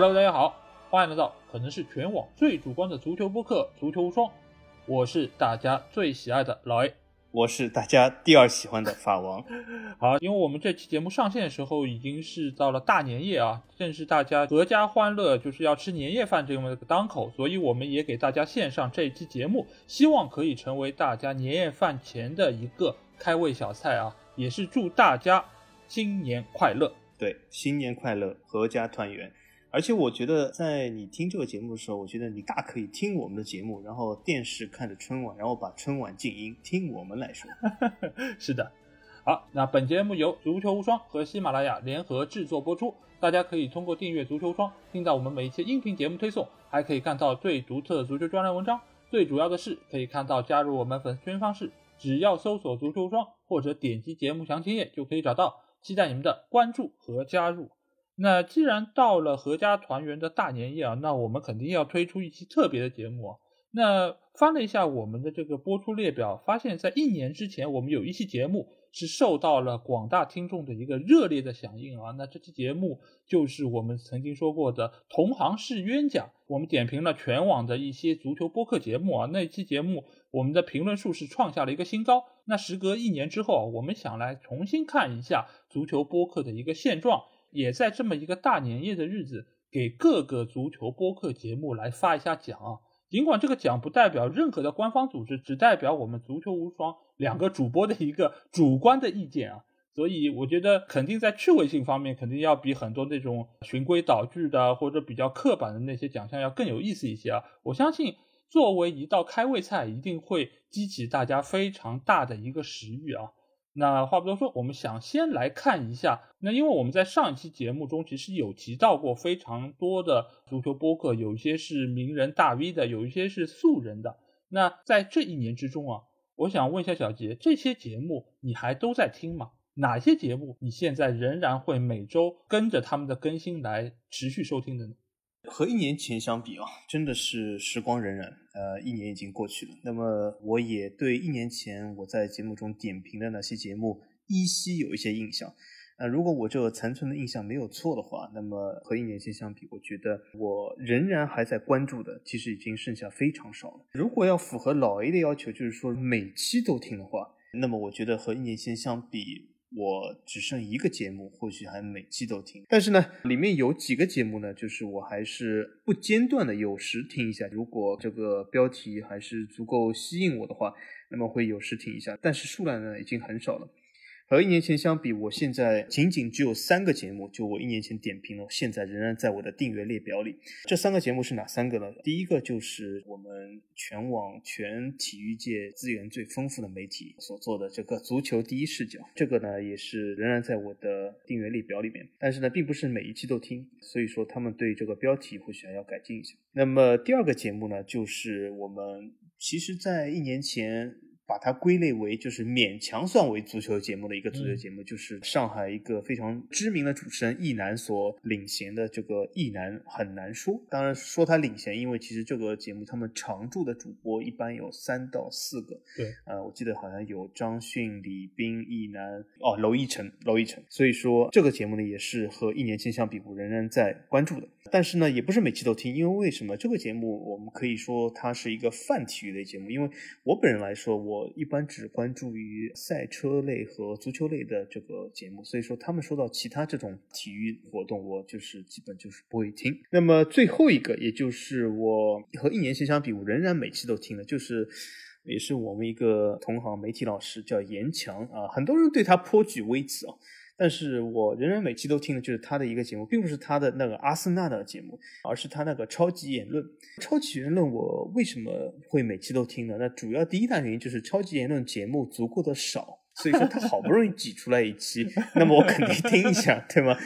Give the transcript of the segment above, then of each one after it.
Hello，大家好，欢迎来到可能是全网最主观的足球播客《足球无双》，我是大家最喜爱的老 A，我是大家第二喜欢的法王。好，因为我们这期节目上线的时候已经是到了大年夜啊，正是大家阖家欢乐，就是要吃年夜饭这么个当口，所以我们也给大家献上这一期节目，希望可以成为大家年夜饭前的一个开胃小菜啊，也是祝大家新年快乐。对，新年快乐，阖家团圆。而且我觉得，在你听这个节目的时候，我觉得你大可以听我们的节目，然后电视看着春晚，然后把春晚静音，听我们来说。是的，好，那本节目由足球无双和喜马拉雅联合制作播出，大家可以通过订阅足球无双听到我们每一期音频节目推送，还可以看到最独特的足球专栏文章。最主要的是，可以看到加入我们粉丝群方式，只要搜索足球无双或者点击节目详情页就可以找到。期待你们的关注和加入。那既然到了阖家团圆的大年夜啊，那我们肯定要推出一期特别的节目。那翻了一下我们的这个播出列表，发现，在一年之前，我们有一期节目是受到了广大听众的一个热烈的响应啊。那这期节目就是我们曾经说过的“同行是冤家”，我们点评了全网的一些足球播客节目啊。那期节目我们的评论数是创下了一个新高。那时隔一年之后，我们想来重新看一下足球播客的一个现状。也在这么一个大年夜的日子，给各个足球播客节目来发一下奖啊！尽管这个奖不代表任何的官方组织，只代表我们足球无双两个主播的一个主观的意见啊，所以我觉得肯定在趣味性方面，肯定要比很多那种循规蹈矩的或者比较刻板的那些奖项要更有意思一些啊！我相信，作为一道开胃菜，一定会激起大家非常大的一个食欲啊！那话不多说，我们想先来看一下。那因为我们在上一期节目中其实有提到过非常多的足球播客，有一些是名人大 V 的，有一些是素人的。那在这一年之中啊，我想问一下小杰，这些节目你还都在听吗？哪些节目你现在仍然会每周跟着他们的更新来持续收听的呢？和一年前相比啊，真的是时光荏苒。呃，一年已经过去了。那么，我也对一年前我在节目中点评的那些节目依稀有一些印象。呃，如果我这残存的印象没有错的话，那么和一年前相比，我觉得我仍然还在关注的，其实已经剩下非常少了。如果要符合老 A 的要求，就是说每期都听的话，那么我觉得和一年前相比。我只剩一个节目，或许还每期都听，但是呢，里面有几个节目呢，就是我还是不间断的有时听一下。如果这个标题还是足够吸引我的话，那么会有时听一下，但是数量呢已经很少了。和一年前相比，我现在仅仅只有三个节目，就我一年前点评了，现在仍然在我的订阅列表里。这三个节目是哪三个呢？第一个就是我们全网全体育界资源最丰富的媒体所做的这个足球第一视角，这个呢也是仍然在我的订阅列表里面。但是呢，并不是每一期都听，所以说他们对这个标题或许还要改进一下。那么第二个节目呢，就是我们其实在一年前。把它归类为就是勉强算为足球节目的一个足球节目，就是上海一个非常知名的主持人易楠所领衔的这个易楠很难说。当然说他领衔，因为其实这个节目他们常驻的主播一般有三到四个。对，呃，我记得好像有张迅、李斌、易楠，哦，娄艺晨，娄艺晨。所以说这个节目呢，也是和一年前相比，我仍然在关注的。但是呢，也不是每期都听，因为为什么这个节目我们可以说它是一个泛体育类节目？因为我本人来说，我我一般只关注于赛车类和足球类的这个节目，所以说他们说到其他这种体育活动，我就是基本就是不会听。那么最后一个，也就是我和一年前相比，我仍然每期都听的，就是也是我们一个同行媒体老师叫严强啊，很多人对他颇具微词啊。但是我仍然每期都听的就是他的一个节目，并不是他的那个阿森纳的节目，而是他那个超级言论。超级言论我为什么会每期都听呢？那主要第一大原因就是超级言论节目足够的少。所以说他好不容易挤出来一期，那么我肯定听一下，对吗？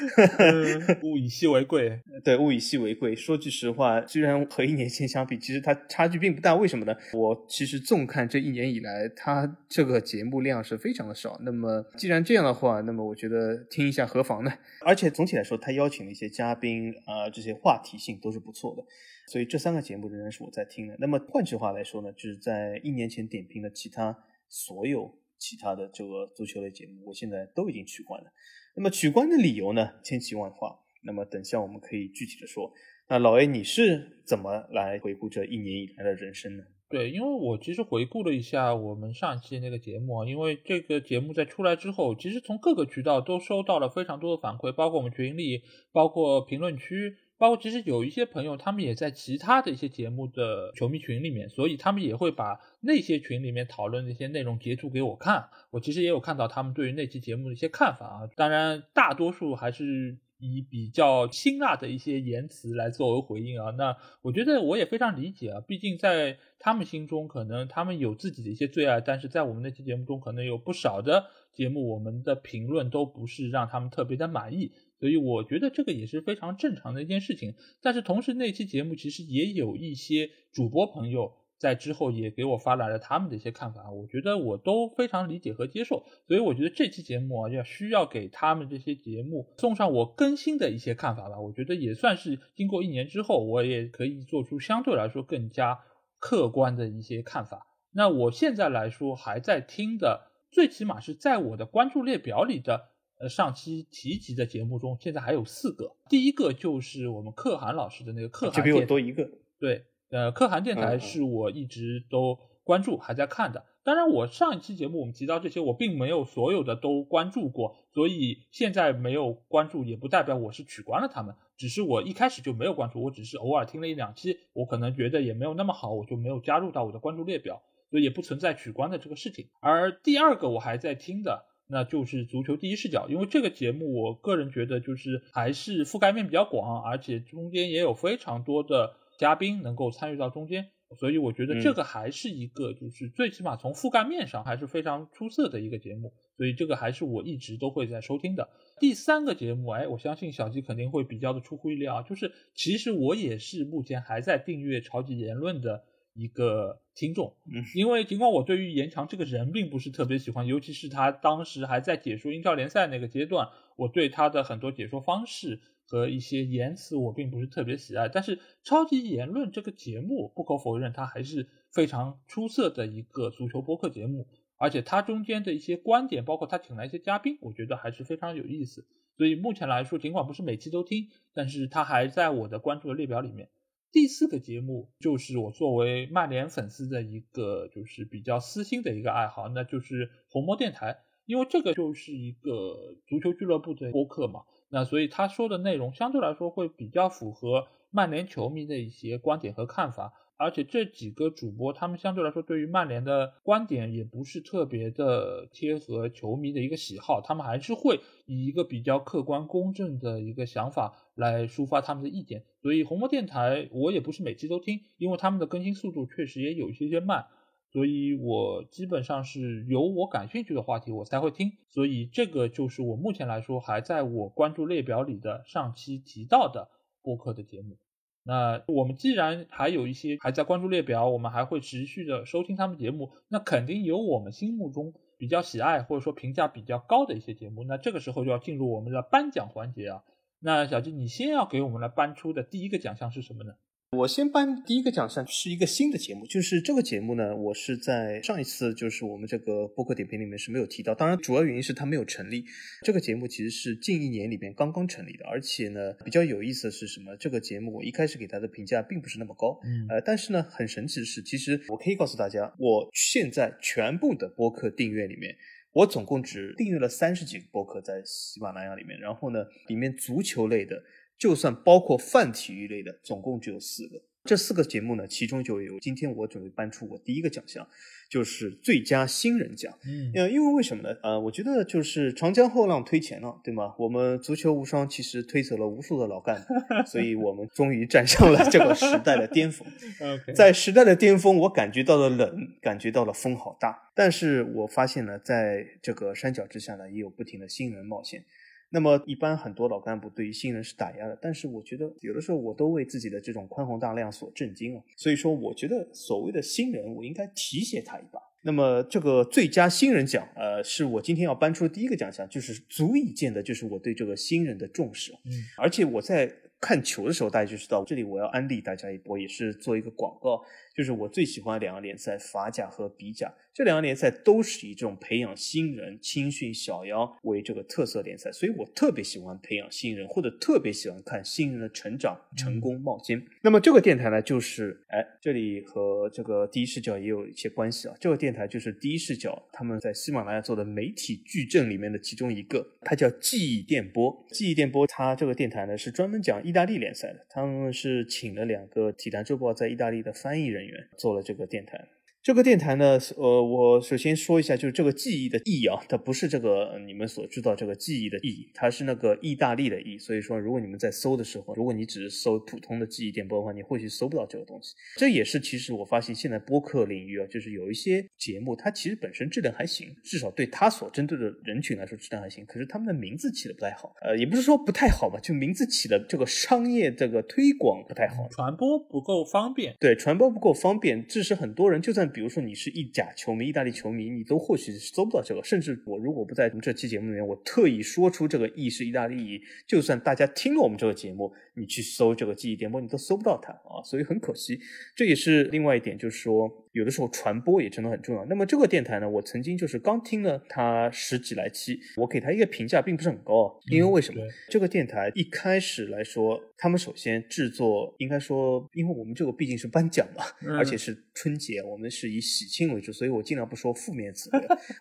物以稀为贵，对，物以稀为贵。说句实话，虽然和一年前相比，其实它差距并不大。为什么呢？我其实纵看这一年以来，它这个节目量是非常的少。那么既然这样的话，那么我觉得听一下何妨呢？而且总体来说，他邀请的一些嘉宾啊，这些话题性都是不错的。所以这三个节目仍然是我在听的。那么换句话来说呢，就是在一年前点评的其他所有。其他的这个足球类节目，我现在都已经取关了。那么取关的理由呢，千奇万化。那么等下我们可以具体的说。那老 A，你是怎么来回顾这一年以来的人生呢？对，因为我其实回顾了一下我们上期那个节目啊，因为这个节目在出来之后，其实从各个渠道都收到了非常多的反馈，包括我们群里，包括评论区。包括其实有一些朋友，他们也在其他的一些节目的球迷群里面，所以他们也会把那些群里面讨论的一些内容截图给我看。我其实也有看到他们对于那期节目的一些看法啊，当然大多数还是以比较辛辣的一些言辞来作为回应啊。那我觉得我也非常理解啊，毕竟在他们心中，可能他们有自己的一些最爱，但是在我们那期节目中，可能有不少的节目，我们的评论都不是让他们特别的满意。所以我觉得这个也是非常正常的一件事情，但是同时那期节目其实也有一些主播朋友在之后也给我发来了他们的一些看法，我觉得我都非常理解和接受。所以我觉得这期节目啊，要需要给他们这些节目送上我更新的一些看法吧。我觉得也算是经过一年之后，我也可以做出相对来说更加客观的一些看法。那我现在来说还在听的，最起码是在我的关注列表里的。呃，上期提及的节目中，现在还有四个。第一个就是我们可汗老师的那个可汗，就比我多一个。对，呃，可汗电台是我一直都关注、还在看的。当然，我上一期节目我们提到这些，我并没有所有的都关注过，所以现在没有关注，也不代表我是取关了他们。只是我一开始就没有关注，我只是偶尔听了一两期，我可能觉得也没有那么好，我就没有加入到我的关注列表，所以也不存在取关的这个事情。而第二个我还在听的。那就是足球第一视角，因为这个节目，我个人觉得就是还是覆盖面比较广，而且中间也有非常多的嘉宾能够参与到中间，所以我觉得这个还是一个就是最起码从覆盖面上还是非常出色的一个节目，所以这个还是我一直都会在收听的。第三个节目，哎，我相信小鸡肯定会比较的出乎意料，就是其实我也是目前还在订阅超级言论的。一个听众，因为尽管我对于严强这个人并不是特别喜欢，尤其是他当时还在解说英超联赛那个阶段，我对他的很多解说方式和一些言辞我并不是特别喜爱。但是超级言论这个节目，不可否认，它还是非常出色的一个足球播客节目，而且它中间的一些观点，包括他请来一些嘉宾，我觉得还是非常有意思。所以目前来说，尽管不是每期都听，但是他还在我的关注的列表里面。第四个节目就是我作为曼联粉丝的一个就是比较私心的一个爱好，那就是红魔电台，因为这个就是一个足球俱乐部的播客嘛，那所以他说的内容相对来说会比较符合曼联球迷的一些观点和看法。而且这几个主播，他们相对来说对于曼联的观点也不是特别的贴合球迷的一个喜好，他们还是会以一个比较客观公正的一个想法来抒发他们的意见。所以红魔电台我也不是每期都听，因为他们的更新速度确实也有一些些慢，所以我基本上是有我感兴趣的话题我才会听。所以这个就是我目前来说还在我关注列表里的上期提到的播客的节目。那我们既然还有一些还在关注列表，我们还会持续的收听他们节目，那肯定有我们心目中比较喜爱或者说评价比较高的一些节目。那这个时候就要进入我们的颁奖环节啊。那小金，你先要给我们来颁出的第一个奖项是什么呢？我先颁第一个奖项是一个新的节目，就是这个节目呢，我是在上一次就是我们这个播客点评里面是没有提到，当然主要原因是它没有成立。这个节目其实是近一年里面刚刚成立的，而且呢比较有意思的是什么？这个节目我一开始给它的评价并不是那么高，嗯，呃，但是呢很神奇的是，其实我可以告诉大家，我现在全部的播客订阅里面，我总共只订阅了三十几个播客在喜马拉雅里面，然后呢里面足球类的。就算包括泛体育类的，总共只有四个。这四个节目呢，其中就有今天我准备颁出我第一个奖项，就是最佳新人奖。嗯，因为为什么呢？呃，我觉得就是长江后浪推前浪，对吗？我们足球无双其实推走了无数的老干部，所以我们终于站上了这个时代的巅峰。在时代的巅峰，我感觉到了冷，感觉到了风好大。但是我发现呢，在这个山脚之下呢，也有不停的新人冒险。那么一般很多老干部对于新人是打压的，但是我觉得有的时候我都为自己的这种宽宏大量所震惊啊。所以说，我觉得所谓的新人，我应该提携他一把。那么这个最佳新人奖，呃，是我今天要颁出的第一个奖项，就是足以见得，就是我对这个新人的重视。嗯，而且我在看球的时候，大家就知道，这里我要安利大家一波，也是做一个广告，就是我最喜欢两个联赛，法甲和比甲。这两个联赛都是以这种培养新人、青训小妖为这个特色联赛，所以我特别喜欢培养新人，或者特别喜欢看新人的成长、成功冒尖。那么这个电台呢，就是哎，这里和这个第一视角也有一些关系啊。这个电台就是第一视角他们在喜马拉雅做的媒体矩阵里面的其中一个，它叫记忆电波。记忆电波，它这个电台呢是专门讲意大利联赛的，他们是请了两个体坛周报在意大利的翻译人做了这个电台。这个电台呢，呃，我首先说一下，就是这个记忆的忆啊，它不是这个你们所知道这个记忆的忆，它是那个意大利的意。所以说，如果你们在搜的时候，如果你只是搜普通的记忆电波的话，你或许搜不到这个东西。这也是其实我发现现在播客领域啊，就是有一些节目，它其实本身质量还行，至少对它所针对的人群来说质量还行。可是他们的名字起的不太好，呃，也不是说不太好吧，就名字起的这个商业这个推广不太好，传播不够方便。对，传播不够方便，致使很多人就算比如说你是意甲球迷、意大利球迷，你都或许搜不到这个。甚至我如果不在我们这期节目里面，我特意说出这个意是意大利语，就算大家听了我们这个节目，你去搜这个记忆点播，你都搜不到它啊，所以很可惜。这也是另外一点，就是说有的时候传播也真的很重要。那么这个电台呢，我曾经就是刚听了它十几来期，我给它一个评价并不是很高，因为为什么？这个电台一开始来说，他们首先制作，应该说，因为我们这个毕竟是颁奖嘛，而且是春节，我们是以喜庆为主。所以我尽量不说负面词。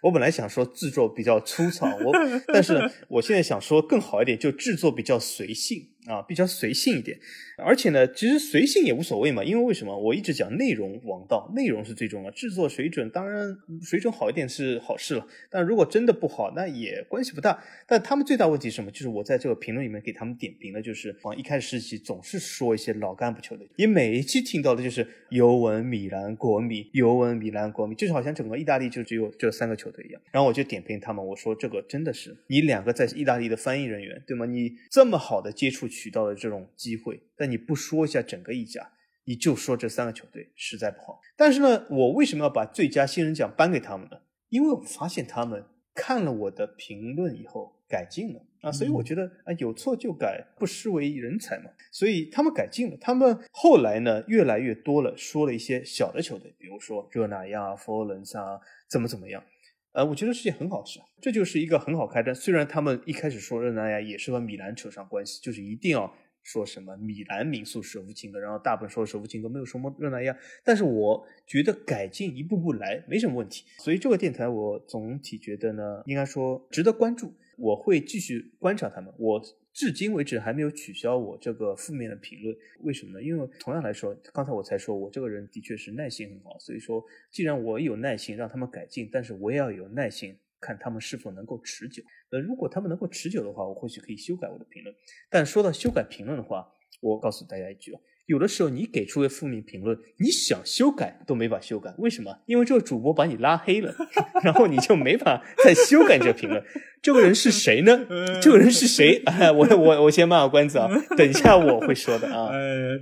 我本来想说制作比较粗糙，我但是我现在想说更好一点，就制作比较随性。啊，比较随性一点，而且呢，其实随性也无所谓嘛，因为为什么？我一直讲内容王道，内容是最重要，制作水准当然水准好一点是好事了，但如果真的不好，那也关系不大。但他们最大问题是什么？就是我在这个评论里面给他们点评的，就是往一开始时期总是说一些老干部球队，你每一期听到的就是尤文、米兰、国米，尤文、米兰、国米，就是好像整个意大利就只有这三个球队一样。然后我就点评他们，我说这个真的是你两个在意大利的翻译人员，对吗？你这么好的接触。渠道的这种机会，但你不说一下整个意甲，你就说这三个球队实在不好。但是呢，我为什么要把最佳新人奖颁给他们呢？因为我发现他们看了我的评论以后改进了啊，所以我觉得啊，有错就改，不失为人才嘛。所以他们改进了，他们后来呢越来越多了，说了一些小的球队，比如说热那亚、佛罗伦萨怎么怎么样。呃，我觉得是件很好事，这就是一个很好开端。虽然他们一开始说热那亚也是和米兰扯上关系，就是一定要说什么米兰民宿首富情的，然后大部分说首富情歌没有什么热那亚，但是我觉得改进一步步来没什么问题。所以这个电台我总体觉得呢，应该说值得关注，我会继续观察他们。我。至今为止还没有取消我这个负面的评论，为什么呢？因为同样来说，刚才我才说我这个人的确是耐心很好，所以说既然我有耐心让他们改进，但是我也要有耐心看他们是否能够持久。呃，如果他们能够持久的话，我或许可以修改我的评论。但说到修改评论的话，我告诉大家一句哦。有的时候你给出的负面评论，你想修改都没法修改，为什么？因为这个主播把你拉黑了，然后你就没法再修改这个评论。这个人是谁呢？这个人是谁？哎我我我先卖个关子啊，等一下我会说的啊。呃，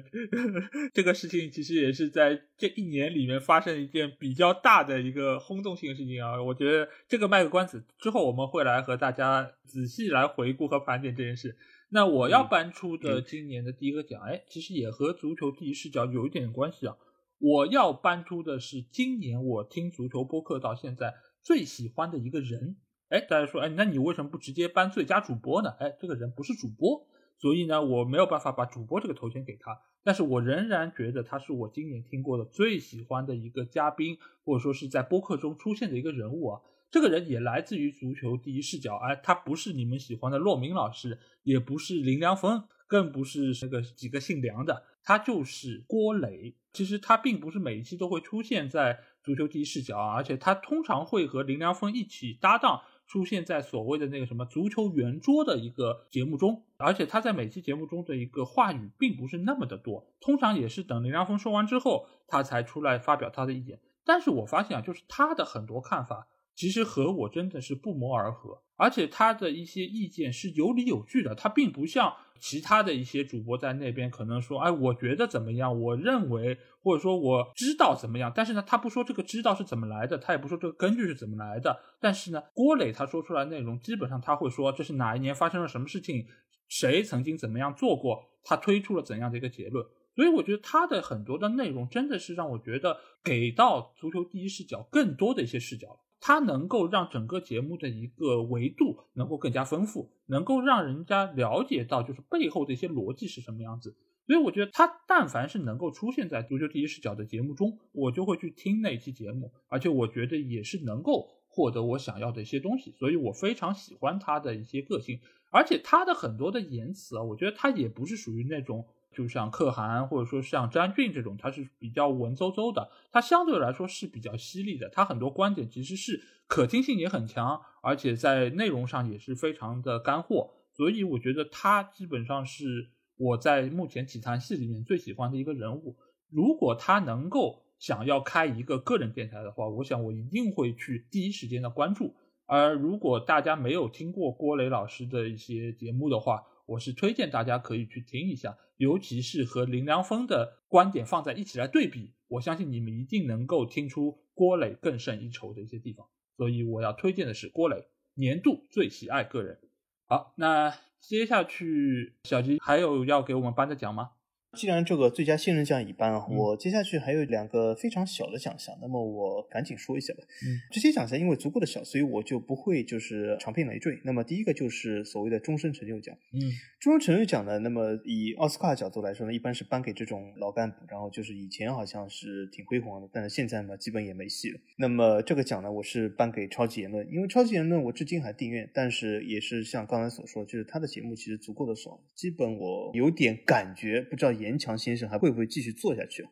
这个事情其实也是在这一年里面发生一件比较大的一个轰动性的事情啊。我觉得这个卖个关子之后，我们会来和大家仔细来回顾和盘点这件事。那我要搬出的今年的第一个奖，哎，其实也和足球第一视角有一点关系啊。我要搬出的是今年我听足球播客到现在最喜欢的一个人。哎，大家说，哎，那你为什么不直接颁最佳主播呢？哎，这个人不是主播，所以呢，我没有办法把主播这个头衔给他。但是我仍然觉得他是我今年听过的最喜欢的一个嘉宾，或者说是在播客中出现的一个人物啊。这个人也来自于足球第一视角，哎，他不是你们喜欢的骆明老师，也不是林良锋，更不是那个几个姓梁的，他就是郭磊。其实他并不是每一期都会出现在足球第一视角啊，而且他通常会和林良锋一起搭档，出现在所谓的那个什么足球圆桌的一个节目中，而且他在每期节目中的一个话语并不是那么的多，通常也是等林良锋说完之后，他才出来发表他的意见。但是我发现啊，就是他的很多看法。其实和我真的是不谋而合，而且他的一些意见是有理有据的，他并不像其他的一些主播在那边可能说，哎，我觉得怎么样，我认为或者说我知道怎么样，但是呢，他不说这个知道是怎么来的，他也不说这个根据是怎么来的，但是呢，郭磊他说出来内容，基本上他会说这是哪一年发生了什么事情，谁曾经怎么样做过，他推出了怎样的一个结论。所以我觉得他的很多的内容真的是让我觉得给到足球第一视角更多的一些视角了，他能够让整个节目的一个维度能够更加丰富，能够让人家了解到就是背后的一些逻辑是什么样子。所以我觉得他但凡是能够出现在足球第一视角的节目中，我就会去听那期节目，而且我觉得也是能够获得我想要的一些东西。所以我非常喜欢他的一些个性，而且他的很多的言辞啊，我觉得他也不是属于那种。就像可汗或者说像詹俊这种，他是比较文绉绉的，他相对来说是比较犀利的，他很多观点其实是可听性也很强，而且在内容上也是非常的干货，所以我觉得他基本上是我在目前体坛系里面最喜欢的一个人物。如果他能够想要开一个个人电台的话，我想我一定会去第一时间的关注。而如果大家没有听过郭磊老师的一些节目的话，我是推荐大家可以去听一下，尤其是和林良锋的观点放在一起来对比，我相信你们一定能够听出郭磊更胜一筹的一些地方。所以我要推荐的是郭磊年度最喜爱个人。好，那接下去小吉还有要给我们颁的奖吗？既然这个最佳新人奖已颁啊，我接下去还有两个非常小的奖项，那么我赶紧说一下吧。嗯，这些奖项因为足够的小，所以我就不会就是长篇累赘。那么第一个就是所谓的终身成就奖。嗯，终身成就奖呢，那么以奥斯卡的角度来说呢，一般是颁给这种老干部，然后就是以前好像是挺辉煌的，但是现在嘛，基本也没戏了。那么这个奖呢，我是颁给超级言论，因为超级言论我至今还订阅，但是也是像刚才所说，就是他的节目其实足够的少，基本我有点感觉，不知道。严强先生还会不会继续做下去？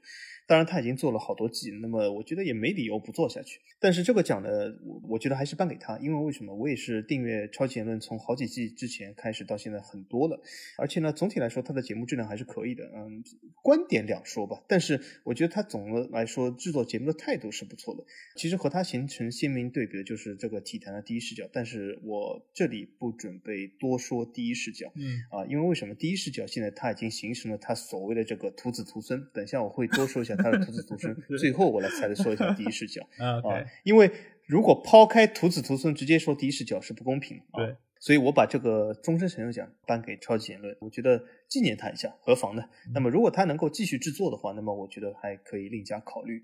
当然，他已经做了好多季，那么我觉得也没理由不做下去。但是这个奖呢，我我觉得还是颁给他，因为为什么？我也是订阅《超级言论》从好几季之前开始到现在很多了，而且呢，总体来说他的节目质量还是可以的。嗯，观点两说吧，但是我觉得他总的来说制作节目的态度是不错的。其实和他形成鲜明对比的就是这个体坛的第一视角，但是我这里不准备多说第一视角，嗯啊，因为为什么？第一视角现在他已经形成了他所谓的这个徒子徒孙，等一下我会多说一下。他的徒子徒 孙，最后我来才说一下第一视角 啊，因为如果抛开徒子徒孙，直接说第一视角是不公平对。所以我把这个终身成就奖颁给超级言论，我觉得纪念他一下，何妨呢？那么如果他能够继续制作的话，那么我觉得还可以另加考虑。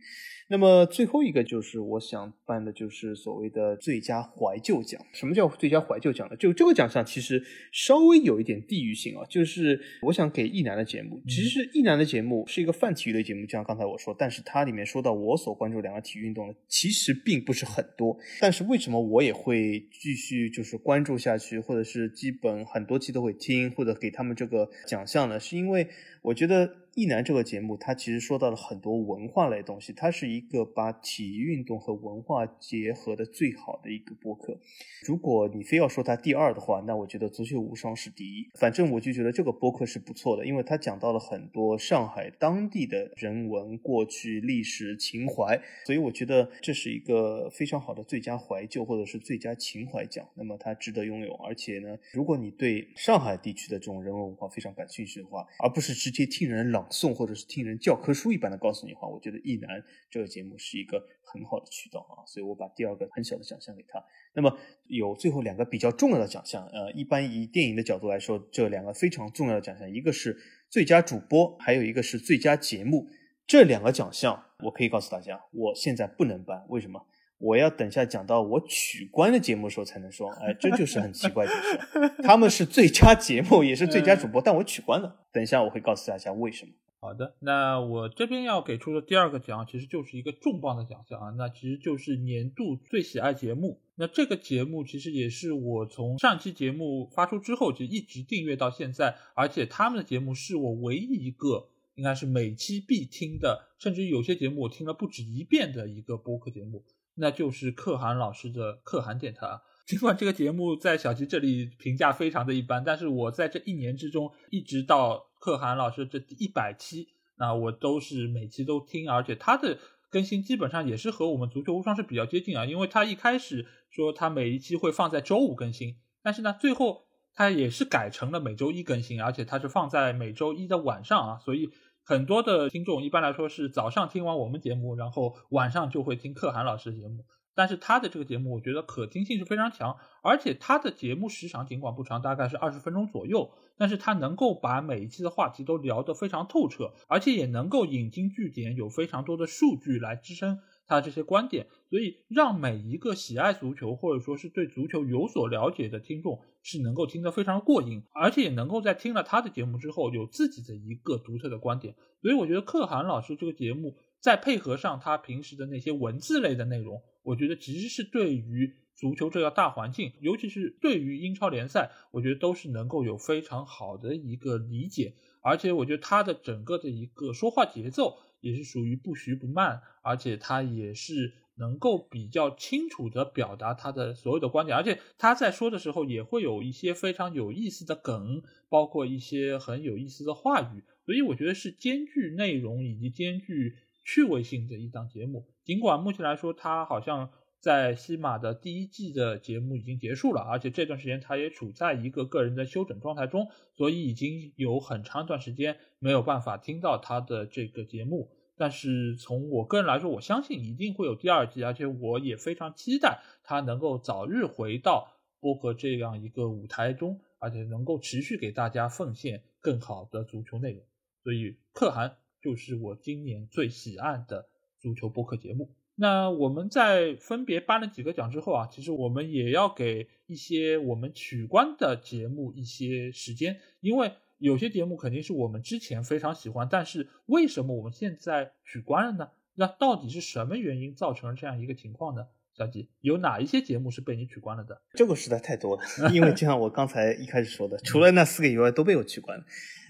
那么最后一个就是我想办的，就是所谓的最佳怀旧奖。什么叫最佳怀旧奖呢？就这个奖项其实稍微有一点地域性啊，就是我想给一男的节目，其实一男的节目是一个泛体育类节目，就像刚才我说，但是它里面说到我所关注两个体育运动的，其实并不是很多。但是为什么我也会继续就是关注下去？或者是基本很多期都会听，或者给他们这个想象呢，是因为我觉得。一男这个节目，它其实说到了很多文化类东西，它是一个把体育运动和文化结合的最好的一个播客。如果你非要说它第二的话，那我觉得足球无双是第一。反正我就觉得这个播客是不错的，因为它讲到了很多上海当地的人文、过去、历史、情怀，所以我觉得这是一个非常好的最佳怀旧或者是最佳情怀奖。那么它值得拥有，而且呢，如果你对上海地区的这种人文文化非常感兴趣的话，而不是直接听人朗。诵或者是听人教科书一般的告诉你的话，我觉得《意难》这个节目是一个很好的渠道啊，所以我把第二个很小的奖项给他。那么有最后两个比较重要的奖项，呃，一般以电影的角度来说，这两个非常重要的奖项，一个是最佳主播，还有一个是最佳节目。这两个奖项，我可以告诉大家，我现在不能颁，为什么？我要等下讲到我取关的节目的时候才能说，哎，这就是很奇怪的事。他们是最佳节目，也是最佳主播，但我取关了。等一下我会告诉大家为什么。好的，那我这边要给出的第二个奖，其实就是一个重磅的奖项啊，那其实就是年度最喜爱节目。那这个节目其实也是我从上期节目发出之后就一直订阅到现在，而且他们的节目是我唯一一个应该是每期必听的，甚至有些节目我听了不止一遍的一个播客节目。那就是可汗老师的可汗电台。尽管这个节目在小吉这里评价非常的一般，但是我在这一年之中，一直到可汗老师这一百期，那我都是每期都听，而且他的更新基本上也是和我们足球无双是比较接近啊。因为他一开始说他每一期会放在周五更新，但是呢，最后他也是改成了每周一更新，而且他是放在每周一的晚上啊，所以。很多的听众一般来说是早上听完我们节目，然后晚上就会听可汗老师的节目。但是他的这个节目，我觉得可听性是非常强，而且他的节目时长尽管不长，大概是二十分钟左右，但是他能够把每一期的话题都聊得非常透彻，而且也能够引经据典，有非常多的数据来支撑他这些观点，所以让每一个喜爱足球或者说是对足球有所了解的听众是能够听得非常过瘾，而且也能够在听了他的节目之后有自己的一个独特的观点，所以我觉得可汗老师这个节目再配合上他平时的那些文字类的内容。我觉得其实是对于足球这个大环境，尤其是对于英超联赛，我觉得都是能够有非常好的一个理解。而且我觉得他的整个的一个说话节奏也是属于不徐不慢，而且他也是能够比较清楚的表达他的所有的观点。而且他在说的时候也会有一些非常有意思的梗，包括一些很有意思的话语。所以我觉得是兼具内容以及兼具。趣味性的一档节目，尽管目前来说，他好像在西马的第一季的节目已经结束了，而且这段时间他也处在一个个人的休整状态中，所以已经有很长一段时间没有办法听到他的这个节目。但是从我个人来说，我相信一定会有第二季，而且我也非常期待他能够早日回到播客这样一个舞台中，而且能够持续给大家奉献更好的足球内容。所以，可汗。就是我今年最喜爱的足球播客节目。那我们在分别颁了几个奖之后啊，其实我们也要给一些我们取关的节目一些时间，因为有些节目肯定是我们之前非常喜欢，但是为什么我们现在取关了呢？那到底是什么原因造成了这样一个情况呢？小吉，有哪一些节目是被你取关了的？这个实在太多了，因为就像我刚才一开始说的，除了那四个以外都被我取关了。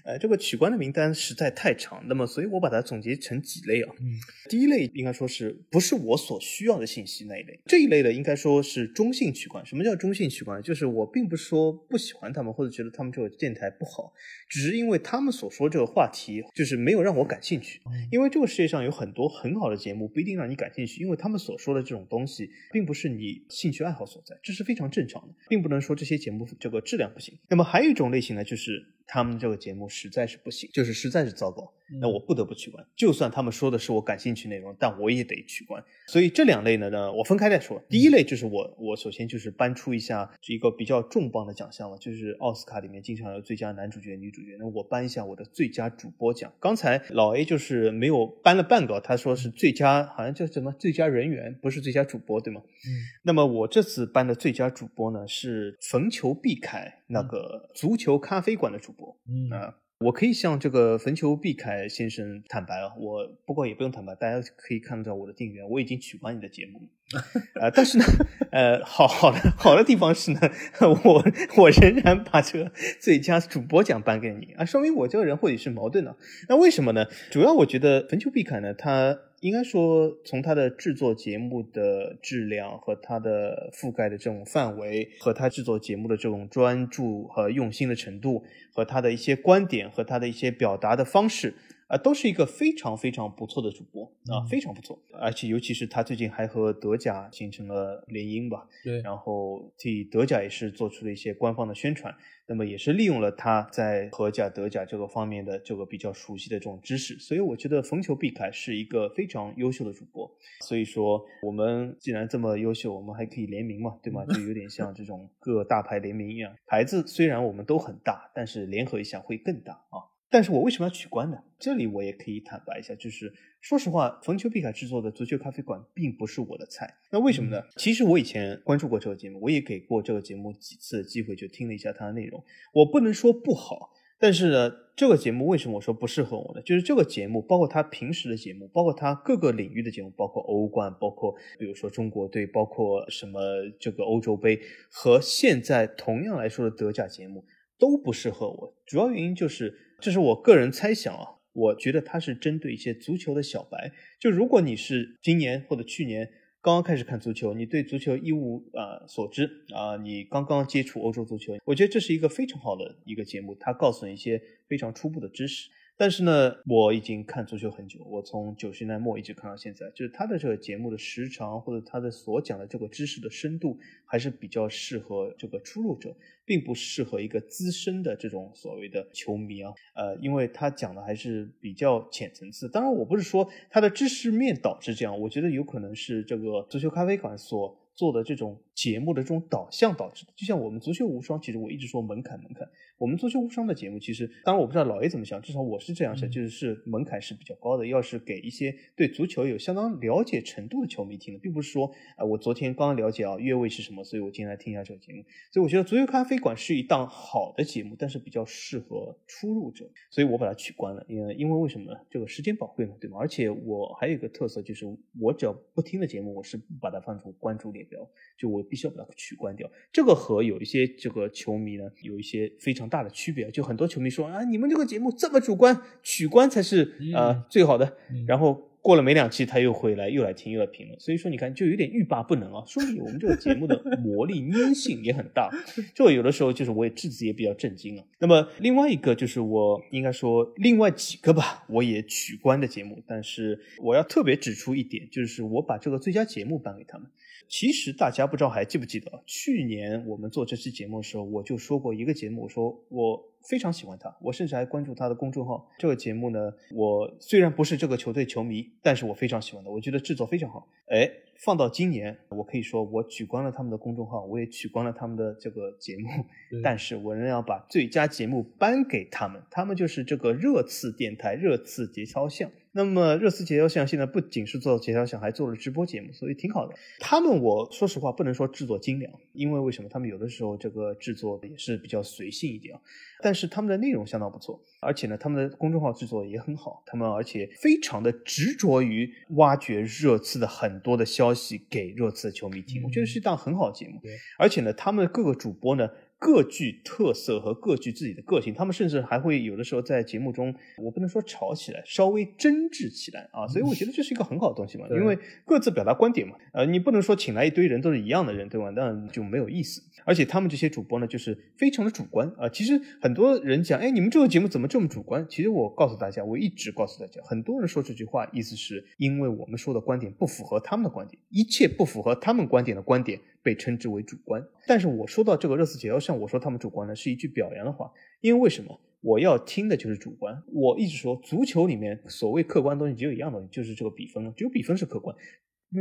呃，这个取关的名单实在太长，那么所以我把它总结成几类啊。嗯，第一类应该说是不是我所需要的信息那一类，这一类的应该说是中性取关。什么叫中性取关？就是我并不是说不喜欢他们，或者觉得他们这个电台不好，只是因为他们所说这个话题就是没有让我感兴趣。因为这个世界上有很多很好的节目不一定让你感兴趣，因为他们所说的这种东西并不是你兴趣爱好所在，这是非常正常的，并不能说这些节目这个质量不行。那么还有一种类型呢，就是他们这个节目。实在是不行，就是实在是糟糕，那我不得不取关。就算他们说的是我感兴趣内容，但我也得取关。所以这两类呢，呢我分开再说。第一类就是我，我首先就是搬出一下一个比较重磅的奖项了，就是奥斯卡里面经常有最佳男主角、女主角。那我颁一下我的最佳主播奖。刚才老 A 就是没有颁了半个，他说是最佳，好像叫什么最佳人员，不是最佳主播，对吗？嗯。那么我这次颁的最佳主播呢，是冯球必凯那个足球咖啡馆的主播。嗯啊。我可以向这个坟球毕凯先生坦白啊，我不过也不用坦白，大家可以看到我的订阅，我已经取关你的节目 但是呢，呃，好好的好的地方是呢，我我仍然把这个最佳主播奖颁给你啊，说明我这个人或许是矛盾的。那为什么呢？主要我觉得坟球毕凯呢，他。应该说，从他的制作节目的质量和他的覆盖的这种范围，和他制作节目的这种专注和用心的程度，和他的一些观点和他的一些表达的方式。啊，都是一个非常非常不错的主播啊，非常不错，而且尤其是他最近还和德甲形成了联姻吧？对，然后替德甲也是做出了一些官方的宣传，那么也是利用了他在荷甲、德甲这个方面的这个比较熟悉的这种知识，所以我觉得逢球必凯是一个非常优秀的主播。所以说，我们既然这么优秀，我们还可以联名嘛，对吗？就有点像这种各大牌联名一样，牌子虽然我们都很大，但是联合一下会更大啊。但是我为什么要取关呢？这里我也可以坦白一下，就是说实话，冯球必凯制作的足球咖啡馆并不是我的菜。那为什么呢？其实我以前关注过这个节目，我也给过这个节目几次机会，就听了一下它的内容。我不能说不好，但是呢，这个节目为什么我说不适合我呢？就是这个节目，包括他平时的节目，包括他各个领域的节目，包括欧冠，包括比如说中国队，包括什么这个欧洲杯，和现在同样来说的德甲节目都不适合我。主要原因就是。这是我个人猜想啊，我觉得他是针对一些足球的小白。就如果你是今年或者去年刚刚开始看足球，你对足球一无啊所知啊，你刚刚接触欧洲足球，我觉得这是一个非常好的一个节目，它告诉你一些非常初步的知识。但是呢，我已经看足球很久，我从九十年代末一直看到现在，就是他的这个节目的时长或者他的所讲的这个知识的深度，还是比较适合这个初入者，并不适合一个资深的这种所谓的球迷啊。呃，因为他讲的还是比较浅层次。当然，我不是说他的知识面导致这样，我觉得有可能是这个足球咖啡馆所。做的这种节目的这种导向导致的，就像我们足球无双，其实我一直说门槛门槛。我们足球无双的节目，其实当然我不知道老 A 怎么想，至少我是这样想，就是是门槛是比较高的。要是给一些对足球有相当了解程度的球迷听的，并不是说啊，我昨天刚刚了解啊越位是什么，所以我今天来听一下这个节目。所以我觉得足球咖啡馆是一档好的节目，但是比较适合初入者，所以我把它取关了。因为因为为什么呢？这个时间宝贵嘛，对吗？而且我还有一个特色，就是我只要不听的节目，我是不把它放出关注列表，就我必须要把它取关掉。这个和有一些这个球迷呢，有一些非常大的区别，就。很多球迷说啊，你们这个节目这么主观，取关才是呃最好的。然后过了没两期，他又回来，又来听，又来评论。所以说，你看，就有点欲罢不能啊。说明我们这个节目的 魔力粘性也很大。就有的时候，就是我也自己也比较震惊啊。那么另外一个就是我应该说另外几个吧，我也取关的节目，但是我要特别指出一点，就是我把这个最佳节目颁给他们。其实大家不知道还记不记得，去年我们做这期节目的时候，我就说过一个节目，我说我非常喜欢他，我甚至还关注他的公众号。这个节目呢，我虽然不是这个球队球迷，但是我非常喜欢的，我觉得制作非常好。哎，放到今年，我可以说我取关了他们的公众号，我也取关了他们的这个节目，但是我仍然要把最佳节目颁给他们，他们就是这个热刺电台热刺节操巷。那么热刺节操巷现在不仅是做节操巷，还做了直播节目，所以挺好的。他们我说实话不能说制作精良，因为为什么？他们有的时候这个制作也是比较随性一点啊。但是他们的内容相当不错，而且呢，他们的公众号制作也很好。他们而且非常的执着于挖掘热刺的很多的消息给热刺的球迷听，我觉得是一档很好的节目。而且呢，他们各个主播呢。各具特色和各具自己的个性，他们甚至还会有的时候在节目中，我不能说吵起来，稍微争执起来啊，所以我觉得这是一个很好的东西嘛，因为各自表达观点嘛，呃，你不能说请来一堆人都是一样的人，对吧？那就没有意思。而且他们这些主播呢，就是非常的主观啊。其实很多人讲，哎，你们这个节目怎么这么主观？其实我告诉大家，我一直告诉大家，很多人说这句话，意思是因为我们说的观点不符合他们的观点，一切不符合他们观点的观点。被称之为主观，但是我说到这个热刺解腰上，我说他们主观呢是一句表扬的话，因为为什么我要听的就是主观？我一直说足球里面所谓客观东西只有一样东西，就是这个比分了，只有比分是客观，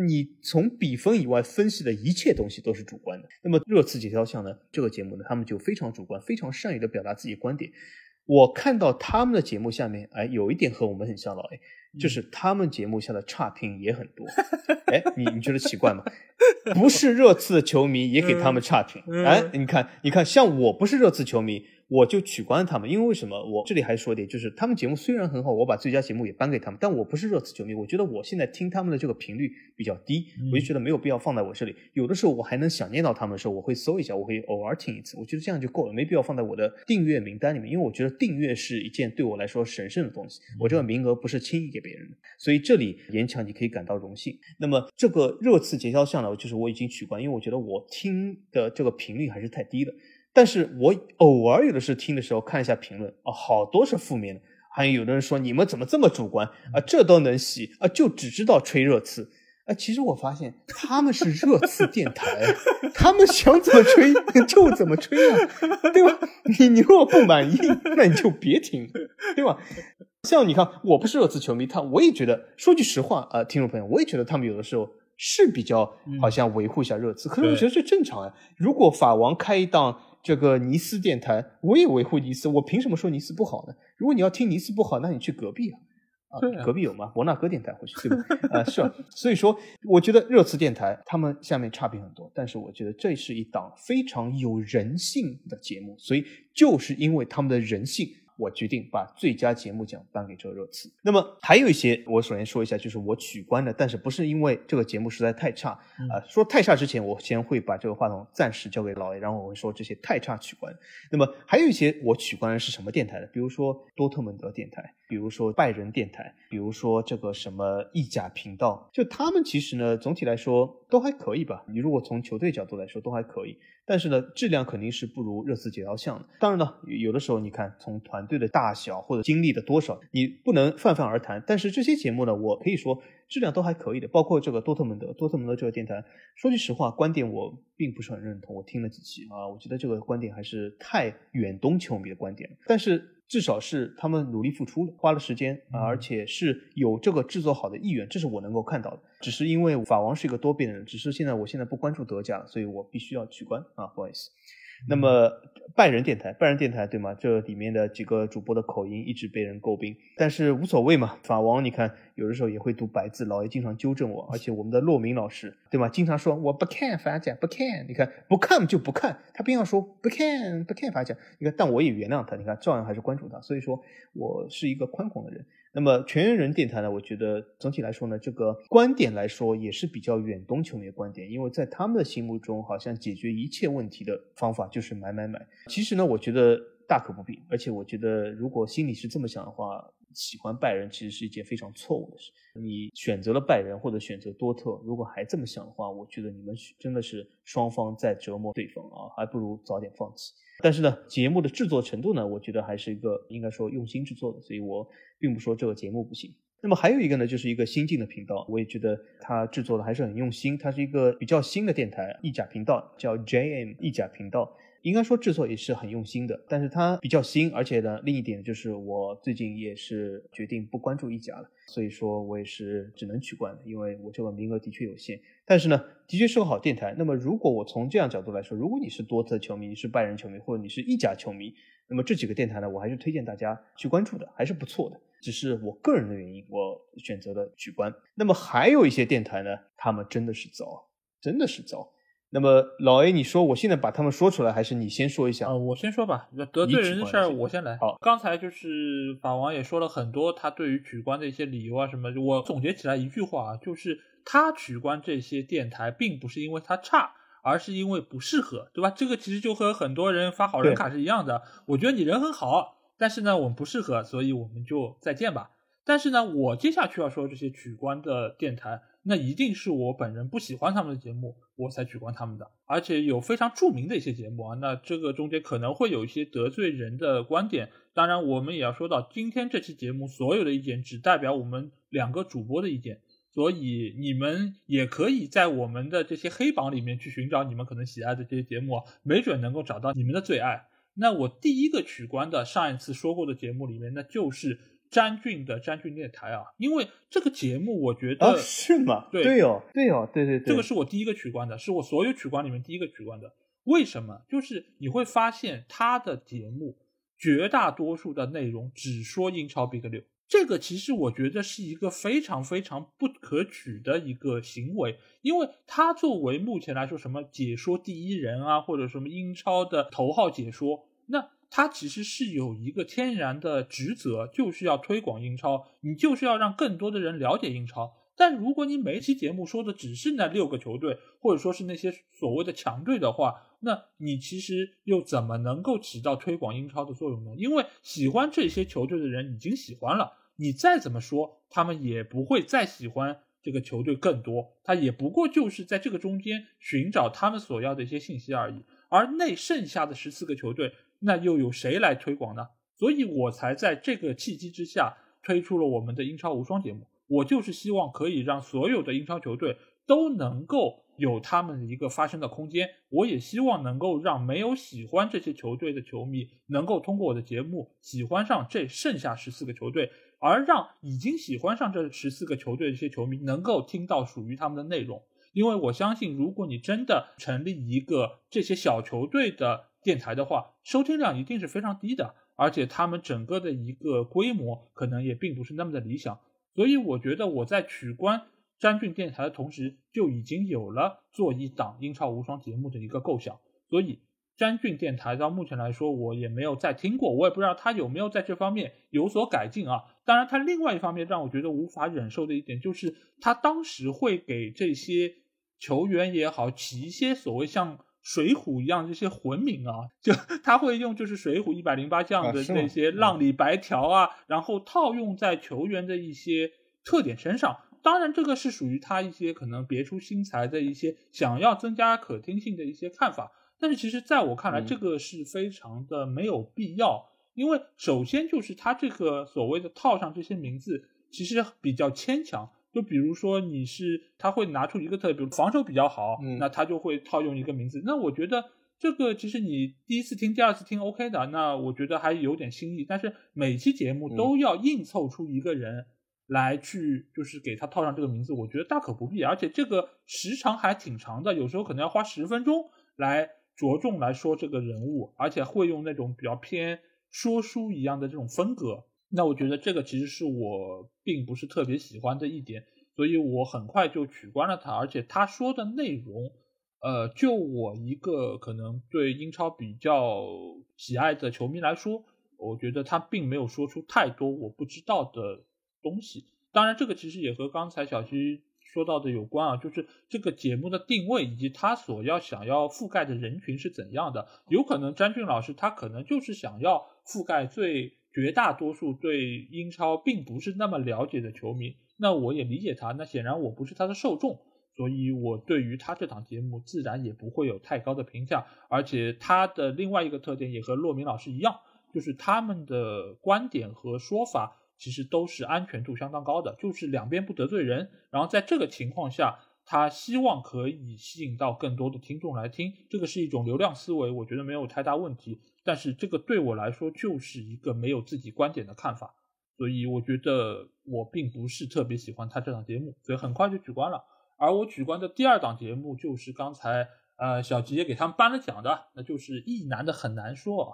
你从比分以外分析的一切东西都是主观的。那么热刺解腰项呢，这个节目呢，他们就非常主观，非常善于的表达自己观点。我看到他们的节目下面，哎，有一点和我们很像，老 A。就是他们节目下的差评也很多，哎，你你觉得奇怪吗？不是热刺的球迷也给他们差评，哎，你看，你看，像我不是热刺球迷。我就取关他们，因为为什么？我这里还说一点，就是他们节目虽然很好，我把最佳节目也颁给他们，但我不是热刺球迷，我觉得我现在听他们的这个频率比较低，我就觉得没有必要放在我这里。有的时候我还能想念到他们的时候，我会搜一下，我会偶尔听一次，我觉得这样就够了，没必要放在我的订阅名单里面，因为我觉得订阅是一件对我来说神圣的东西，我这个名额不是轻易给别人的，所以这里严强你可以感到荣幸。那么这个热刺节操项呢，就是我已经取关，因为我觉得我听的这个频率还是太低了。但是我偶尔有的是听的时候看一下评论啊，好多是负面的，还有有的人说你们怎么这么主观啊，这都能洗啊，就只知道吹热刺啊。其实我发现他们是热刺电台，他们想怎么吹就怎么吹啊，对吧？你你如果不满意，那你就别听，对吧？像你看，我不是热刺球迷，他我也觉得，说句实话啊，听众朋友，我也觉得他们有的时候是比较好像维护一下热刺，可是我觉得这正常啊。如果法王开一档。这个尼斯电台，我也维护尼斯，我凭什么说尼斯不好呢？如果你要听尼斯不好，那你去隔壁啊，啊，隔壁有吗？伯纳哥电台或许对吧？啊，是啊，所以说，我觉得热刺电台他们下面差评很多，但是我觉得这是一档非常有人性的节目，所以就是因为他们的人性。我决定把最佳节目奖颁给这个热刺。那么还有一些，我首先说一下，就是我取关的，但是不是因为这个节目实在太差啊？说太差之前，我先会把这个话筒暂时交给老 A，然后我会说这些太差取关。那么还有一些我取关的是什么电台的？比如说多特蒙德电台，比如说拜仁电台，比如说这个什么意甲频道，就他们其实呢，总体来说都还可以吧。你如果从球队角度来说，都还可以。但是呢，质量肯定是不如热刺解刀项的。当然了，有的时候你看从团队的大小或者经历的多少，你不能泛泛而谈。但是这些节目呢，我可以说质量都还可以的，包括这个多特蒙德，多特蒙德这个电台，说句实话，观点我并不是很认同。我听了几期啊，我觉得这个观点还是太远东球迷的观点。但是至少是他们努力付出了，花了时间啊，而且是有这个制作好的意愿，这是我能够看到的。只是因为法王是一个多变的人，只是现在我现在不关注德甲了，所以我必须要取关啊，不好意思。那么拜仁电台，拜仁电台对吗？这里面的几个主播的口音一直被人诟病，但是无所谓嘛。法王，你看有的时候也会读白字，老爷经常纠正我，而且我们的洛明老师对吗？经常说我不看法甲，不看，你看不看就不看，他偏要说不看不看法甲，你看，但我也原谅他，你看照样还是关注他，所以说我是一个宽广的人。那么全员人电台呢？我觉得总体来说呢，这个观点来说也是比较远东球迷的观点，因为在他们的心目中，好像解决一切问题的方法就是买买买。其实呢，我觉得大可不必。而且我觉得，如果心里是这么想的话，喜欢拜仁其实是一件非常错误的事。你选择了拜仁或者选择多特，如果还这么想的话，我觉得你们真的是双方在折磨对方啊，还不如早点放弃。但是呢，节目的制作程度呢，我觉得还是一个应该说用心制作的，所以我并不说这个节目不行。那么还有一个呢，就是一个新进的频道，我也觉得它制作的还是很用心。它是一个比较新的电台，意甲频道叫 JM 意甲频道。应该说制作也是很用心的，但是它比较新，而且呢，另一点就是我最近也是决定不关注意甲了，所以说我也是只能取关了，因为我这个名额的确有限。但是呢，的确是个好电台。那么如果我从这样角度来说，如果你是多特球迷，你是拜仁球迷，或者你是意甲球迷，那么这几个电台呢，我还是推荐大家去关注的，还是不错的。只是我个人的原因，我选择了取关。那么还有一些电台呢，他们真的是糟，真的是糟。那么老 A，你说我现在把他们说出来，还是你先说一下？啊，我先说吧。得罪人的事儿我先来。好，刚才就是法王也说了很多他对于取关的一些理由啊什么。我总结起来一句话啊，就是他取关这些电台，并不是因为他差，而是因为不适合，对吧？这个其实就和很多人发好人卡是一样的。我觉得你人很好，但是呢，我们不适合，所以我们就再见吧。但是呢，我接下去要说这些取关的电台。那一定是我本人不喜欢他们的节目，我才取关他们的。而且有非常著名的一些节目啊，那这个中间可能会有一些得罪人的观点。当然，我们也要说到，今天这期节目所有的意见只代表我们两个主播的意见，所以你们也可以在我们的这些黑榜里面去寻找你们可能喜爱的这些节目，没准能够找到你们的最爱。那我第一个取关的上一次说过的节目里面，那就是。詹俊的詹俊电台啊，因为这个节目我觉得是吗？对对哦，对哦，对对对，这个是我第一个取关的，是我所有取关里面第一个取关的。为什么？就是你会发现他的节目绝大多数的内容只说英超 Big 六，这个其实我觉得是一个非常非常不可取的一个行为，因为他作为目前来说什么解说第一人啊，或者什么英超的头号解说，那。他其实是有一个天然的职责，就是要推广英超，你就是要让更多的人了解英超。但如果你每一期节目说的只是那六个球队，或者说是那些所谓的强队的话，那你其实又怎么能够起到推广英超的作用呢？因为喜欢这些球队的人已经喜欢了，你再怎么说，他们也不会再喜欢这个球队更多。他也不过就是在这个中间寻找他们所要的一些信息而已。而那剩下的十四个球队。那又有谁来推广呢？所以我才在这个契机之下推出了我们的英超无双节目。我就是希望可以让所有的英超球队都能够有他们的一个发声的空间。我也希望能够让没有喜欢这些球队的球迷能够通过我的节目喜欢上这剩下十四个球队，而让已经喜欢上这十四个球队的这些球迷能够听到属于他们的内容。因为我相信，如果你真的成立一个这些小球队的。电台的话，收听量一定是非常低的，而且他们整个的一个规模可能也并不是那么的理想，所以我觉得我在取关詹俊电台的同时，就已经有了做一档英超无双节目的一个构想。所以詹俊电台到目前来说，我也没有再听过，我也不知道他有没有在这方面有所改进啊。当然，他另外一方面让我觉得无法忍受的一点，就是他当时会给这些球员也好起一些所谓像。水浒一样这些魂名啊，就 他会用就是水浒一百零八将的那些浪里白条啊，然后套用在球员的一些特点身上。当然，这个是属于他一些可能别出心裁的一些想要增加可听性的一些看法。但是，其实在我看来，这个是非常的没有必要。因为首先就是他这个所谓的套上这些名字，其实比较牵强。就比如说你是他会拿出一个特点，比如防守比较好，那他就会套用一个名字。那我觉得这个其实你第一次听、第二次听 OK 的，那我觉得还有点新意。但是每期节目都要硬凑出一个人来去，就是给他套上这个名字，我觉得大可不必。而且这个时长还挺长的，有时候可能要花十分钟来着重来说这个人物，而且会用那种比较偏说书一样的这种风格。那我觉得这个其实是我并不是特别喜欢的一点，所以我很快就取关了他。而且他说的内容，呃，就我一个可能对英超比较喜爱的球迷来说，我觉得他并没有说出太多我不知道的东西。当然，这个其实也和刚才小七说到的有关啊，就是这个节目的定位以及他所要想要覆盖的人群是怎样的。有可能詹俊老师他可能就是想要覆盖最。绝大多数对英超并不是那么了解的球迷，那我也理解他。那显然我不是他的受众，所以我对于他这档节目自然也不会有太高的评价。而且他的另外一个特点也和骆明老师一样，就是他们的观点和说法其实都是安全度相当高的，就是两边不得罪人。然后在这个情况下，他希望可以吸引到更多的听众来听，这个是一种流量思维，我觉得没有太大问题。但是这个对我来说就是一个没有自己观点的看法，所以我觉得我并不是特别喜欢他这档节目，所以很快就取关了。而我取关的第二档节目就是刚才呃小吉也给他们颁了奖的，那就是《意难的很难说》，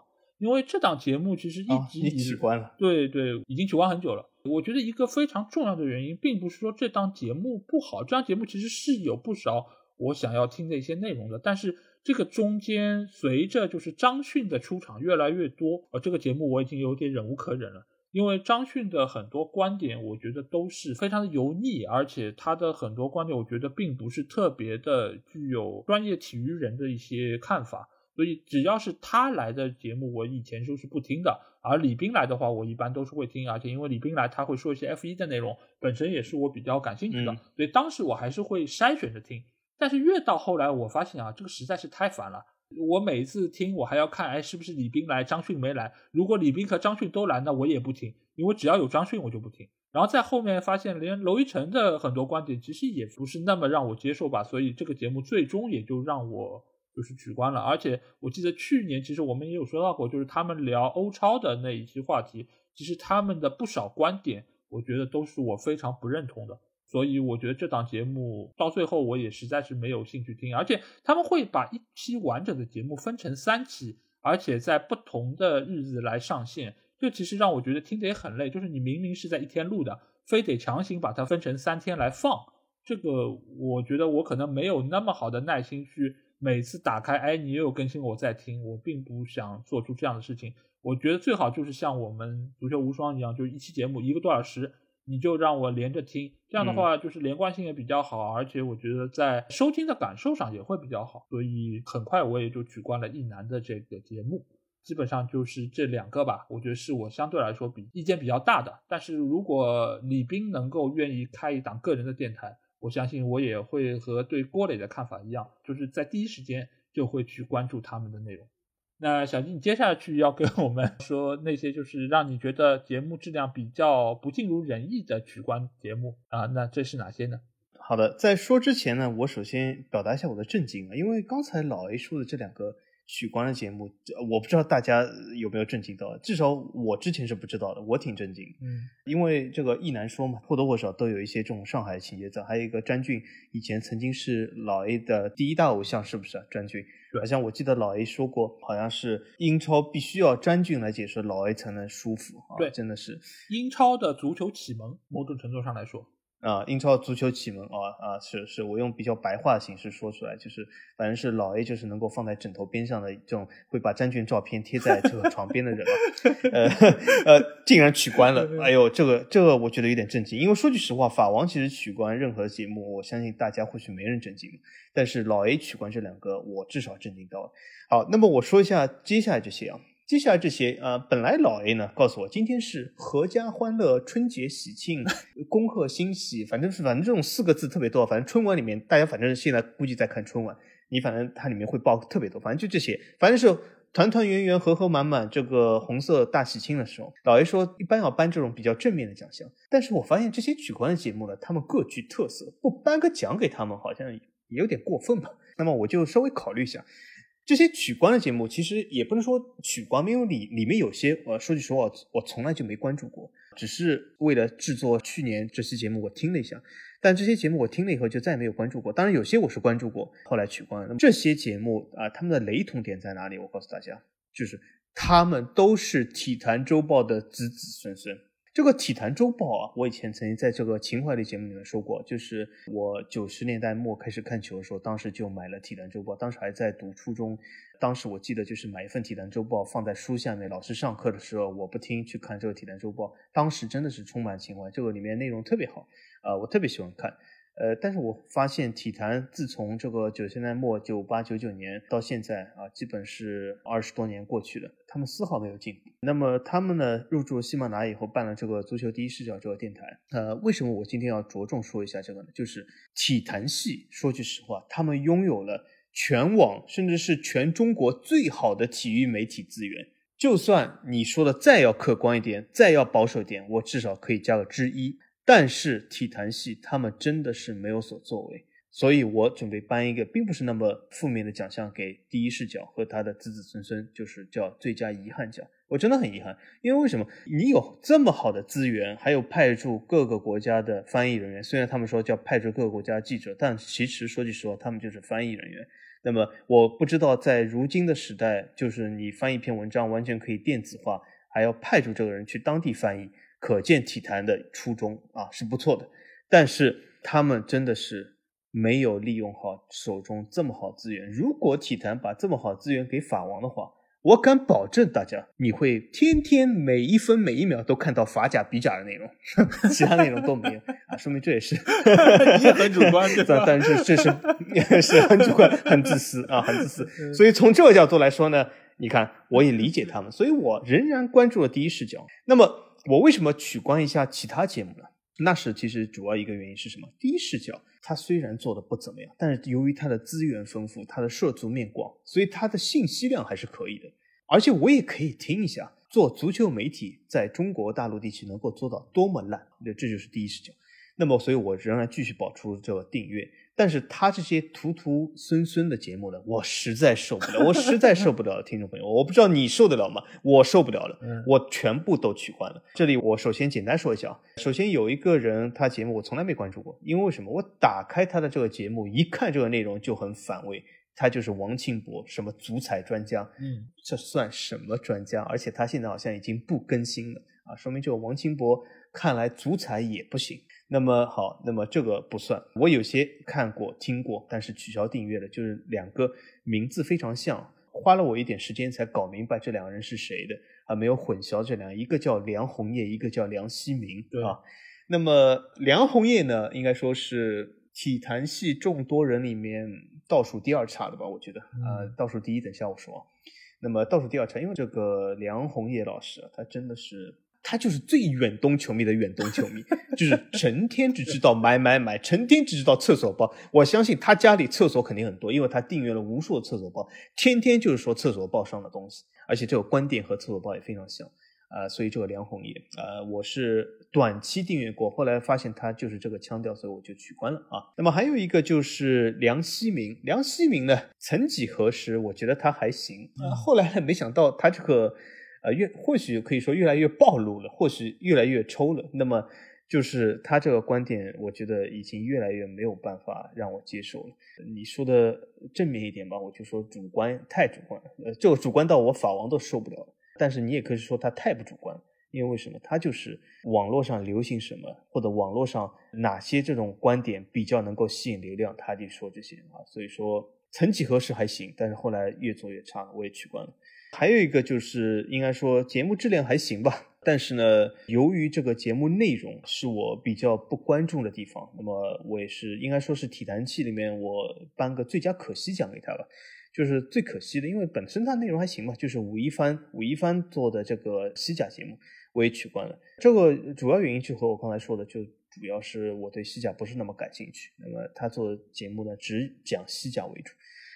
因为这档节目其实一直已取关了，对对，已经取关很久了。我觉得一个非常重要的原因，并不是说这档节目不好，这档节目其实是有不少我想要听的一些内容的，但是。这个中间随着就是张迅的出场越来越多，呃，这个节目我已经有点忍无可忍了，因为张迅的很多观点我觉得都是非常的油腻，而且他的很多观点我觉得并不是特别的具有专业体育人的一些看法，所以只要是他来的节目，我以前都是不听的，而李斌来的话，我一般都是会听，而且因为李斌来他会说一些 F 一的内容，本身也是我比较感兴趣的，所以当时我还是会筛选着听。但是越到后来，我发现啊，这个实在是太烦了。我每次听，我还要看，哎，是不是李斌来，张迅没来？如果李斌和张迅都来，那我也不听，因为只要有张迅，我就不听。然后在后面发现，连娄艺晨的很多观点其实也不是那么让我接受吧。所以这个节目最终也就让我就是取关了。而且我记得去年其实我们也有说到过，就是他们聊欧超的那一期话题，其实他们的不少观点，我觉得都是我非常不认同的。所以我觉得这档节目到最后我也实在是没有兴趣听，而且他们会把一期完整的节目分成三期，而且在不同的日子来上线，这其实让我觉得听得也很累。就是你明明是在一天录的，非得强行把它分成三天来放，这个我觉得我可能没有那么好的耐心去每次打开，哎，你也有更新我在听，我并不想做出这样的事情。我觉得最好就是像我们足球无双一样，就是一期节目一个多小时。你就让我连着听，这样的话就是连贯性也比较好，而且我觉得在收听的感受上也会比较好，所以很快我也就取关了一男的这个节目，基本上就是这两个吧，我觉得是我相对来说比意见比较大的。但是如果李斌能够愿意开一档个人的电台，我相信我也会和对郭磊的看法一样，就是在第一时间就会去关注他们的内容。那小金，你接下去要跟我们说那些就是让你觉得节目质量比较不尽如人意的取关节目啊？那这是哪些呢？好的，在说之前呢，我首先表达一下我的震惊啊，因为刚才老 A 说的这两个。取关的节目，我不知道大家有没有震惊到，至少我之前是不知道的，我挺震惊。嗯，因为这个一难说嘛，或多或少都有一些这种上海情节在。还有一个詹俊，以前曾经是老 A 的第一大偶像，是不是？詹俊，好像我记得老 A 说过，好像是英超必须要詹俊来解说，老 A 才能舒服啊。对，真的是英超的足球启蒙，某种程度上来说。啊，英超足球启蒙啊啊，是是，我用比较白话的形式说出来，就是反正是老 A 就是能够放在枕头边上的这种，会把詹俊照片贴在这个床边的人了，呃呃，竟然取关了，哎呦，这个这个我觉得有点震惊，因为说句实话，法王其实取关任何节目，我相信大家或许没人震惊，但是老 A 取关这两个，我至少震惊到了。好，那么我说一下接下来这些啊。接下来这些啊，本来老 A 呢告诉我，今天是阖家欢乐、春节喜庆、恭贺新喜，反正是反正这种四个字特别多。反正春晚里面，大家反正现在估计在看春晚，你反正它里面会报特别多，反正就这些，反正是团团圆圆、和和满满，这个红色大喜庆的时候，老 A 说一般要颁这种比较正面的奖项。但是我发现这些取关的节目呢，他们各具特色，不颁个奖给他们好像也有点过分吧。那么我就稍微考虑一下。这些取关的节目其实也不能说取关，因为里里面有些，我说句实话，我从来就没关注过，只是为了制作去年这期节目，我听了一下。但这些节目我听了以后就再也没有关注过。当然有些我是关注过，后来取关了。那么这些节目啊，他们的雷同点在哪里？我告诉大家，就是他们都是体坛周报的子子孙孙。这个体坛周报啊，我以前曾经在这个情怀类节目里面说过，就是我九十年代末开始看球的时候，当时就买了体坛周报，当时还在读初中，当时我记得就是买一份体坛周报放在书下面，老师上课的时候我不听去看这个体坛周报，当时真的是充满情怀，这个里面内容特别好，啊，我特别喜欢看。呃，但是我发现体坛自从这个九十年代末九八九九年到现在啊，基本是二十多年过去了，他们丝毫没有进步。那么他们呢，入驻喜马拉雅以后办了这个足球第一视角这个电台。呃，为什么我今天要着重说一下这个呢？就是体坛系，说句实话，他们拥有了全网甚至是全中国最好的体育媒体资源。就算你说的再要客观一点，再要保守点，我至少可以加个之一。但是体坛系他们真的是没有所作为，所以我准备颁一个并不是那么负面的奖项给第一视角和他的子子孙孙，就是叫最佳遗憾奖。我真的很遗憾，因为为什么？你有这么好的资源，还有派驻各个国家的翻译人员，虽然他们说叫派驻各个国家记者，但其实说句实话，他们就是翻译人员。那么我不知道在如今的时代，就是你翻译一篇文章完全可以电子化，还要派驻这个人去当地翻译。可见体坛的初衷啊是不错的，但是他们真的是没有利用好手中这么好资源。如果体坛把这么好资源给法王的话，我敢保证大家你会天天每一分每一秒都看到法甲、比甲的内容，其他内容都没有啊，说明这也是 也很主观，但但是这是是很主观、很自私啊，很自私。所以从这个角度来说呢，你看我也理解他们，所以我仍然关注了第一视角。那么。我为什么取关一下其他节目呢？那是其实主要一个原因是什么？第一视角，它虽然做的不怎么样，但是由于它的资源丰富，它的涉足面广，所以它的信息量还是可以的。而且我也可以听一下，做足球媒体在中国大陆地区能够做到多么烂，那这就是第一视角。那么，所以我仍然继续保持这个订阅。但是他这些徒徒孙孙的节目呢，我实在受不了，我实在受不了，听众朋友，我不知道你受得了吗？我受不了了，我全部都取关了。这里我首先简单说一下，首先有一个人他节目我从来没关注过，因为为什么？我打开他的这个节目，一看这个内容就很反胃，他就是王清博，什么足彩专家，嗯，这算什么专家？而且他现在好像已经不更新了啊，说明这个王清博看来足彩也不行。那么好，那么这个不算。我有些看过、听过，但是取消订阅了，就是两个名字非常像，花了我一点时间才搞明白这两个人是谁的啊，没有混淆这两，一个叫梁红叶，一个叫梁希明啊。那么梁红叶呢，应该说是体坛系众多人里面倒数第二差的吧？我觉得呃，倒数第一等下我说。那么倒数第二差，因为这个梁红叶老师啊，他真的是。他就是最远东球迷的远东球迷，就是成天只知道买买买，成天只知道厕所报。我相信他家里厕所肯定很多，因为他订阅了无数的厕所报，天天就是说厕所报上的东西，而且这个观点和厕所报也非常像啊。所以这个梁红叶啊，我是短期订阅过，后来发现他就是这个腔调，所以我就取关了啊。那么还有一个就是梁希明，梁希明呢，曾几何时我觉得他还行啊，后来呢，没想到他这个。呃，越或许可以说越来越暴露了，或许越来越抽了。那么，就是他这个观点，我觉得已经越来越没有办法让我接受了。你说的正面一点吧，我就说主观太主观，呃，这个主观到我法王都受不了。但是你也可以说他太不主观，因为为什么？他就是网络上流行什么，或者网络上哪些这种观点比较能够吸引流量，他就说这些啊。所以说，曾几何时还行，但是后来越做越差，我也取关了。还有一个就是，应该说节目质量还行吧，但是呢，由于这个节目内容是我比较不关注的地方，那么我也是应该说是体坛器里面我颁个最佳可惜奖给他吧，就是最可惜的，因为本身它内容还行吧，就是吴亦凡吴亦凡做的这个西甲节目我也取关了，这个主要原因就和我刚才说的，就主要是我对西甲不是那么感兴趣，那么他做的节目呢只讲西甲为主，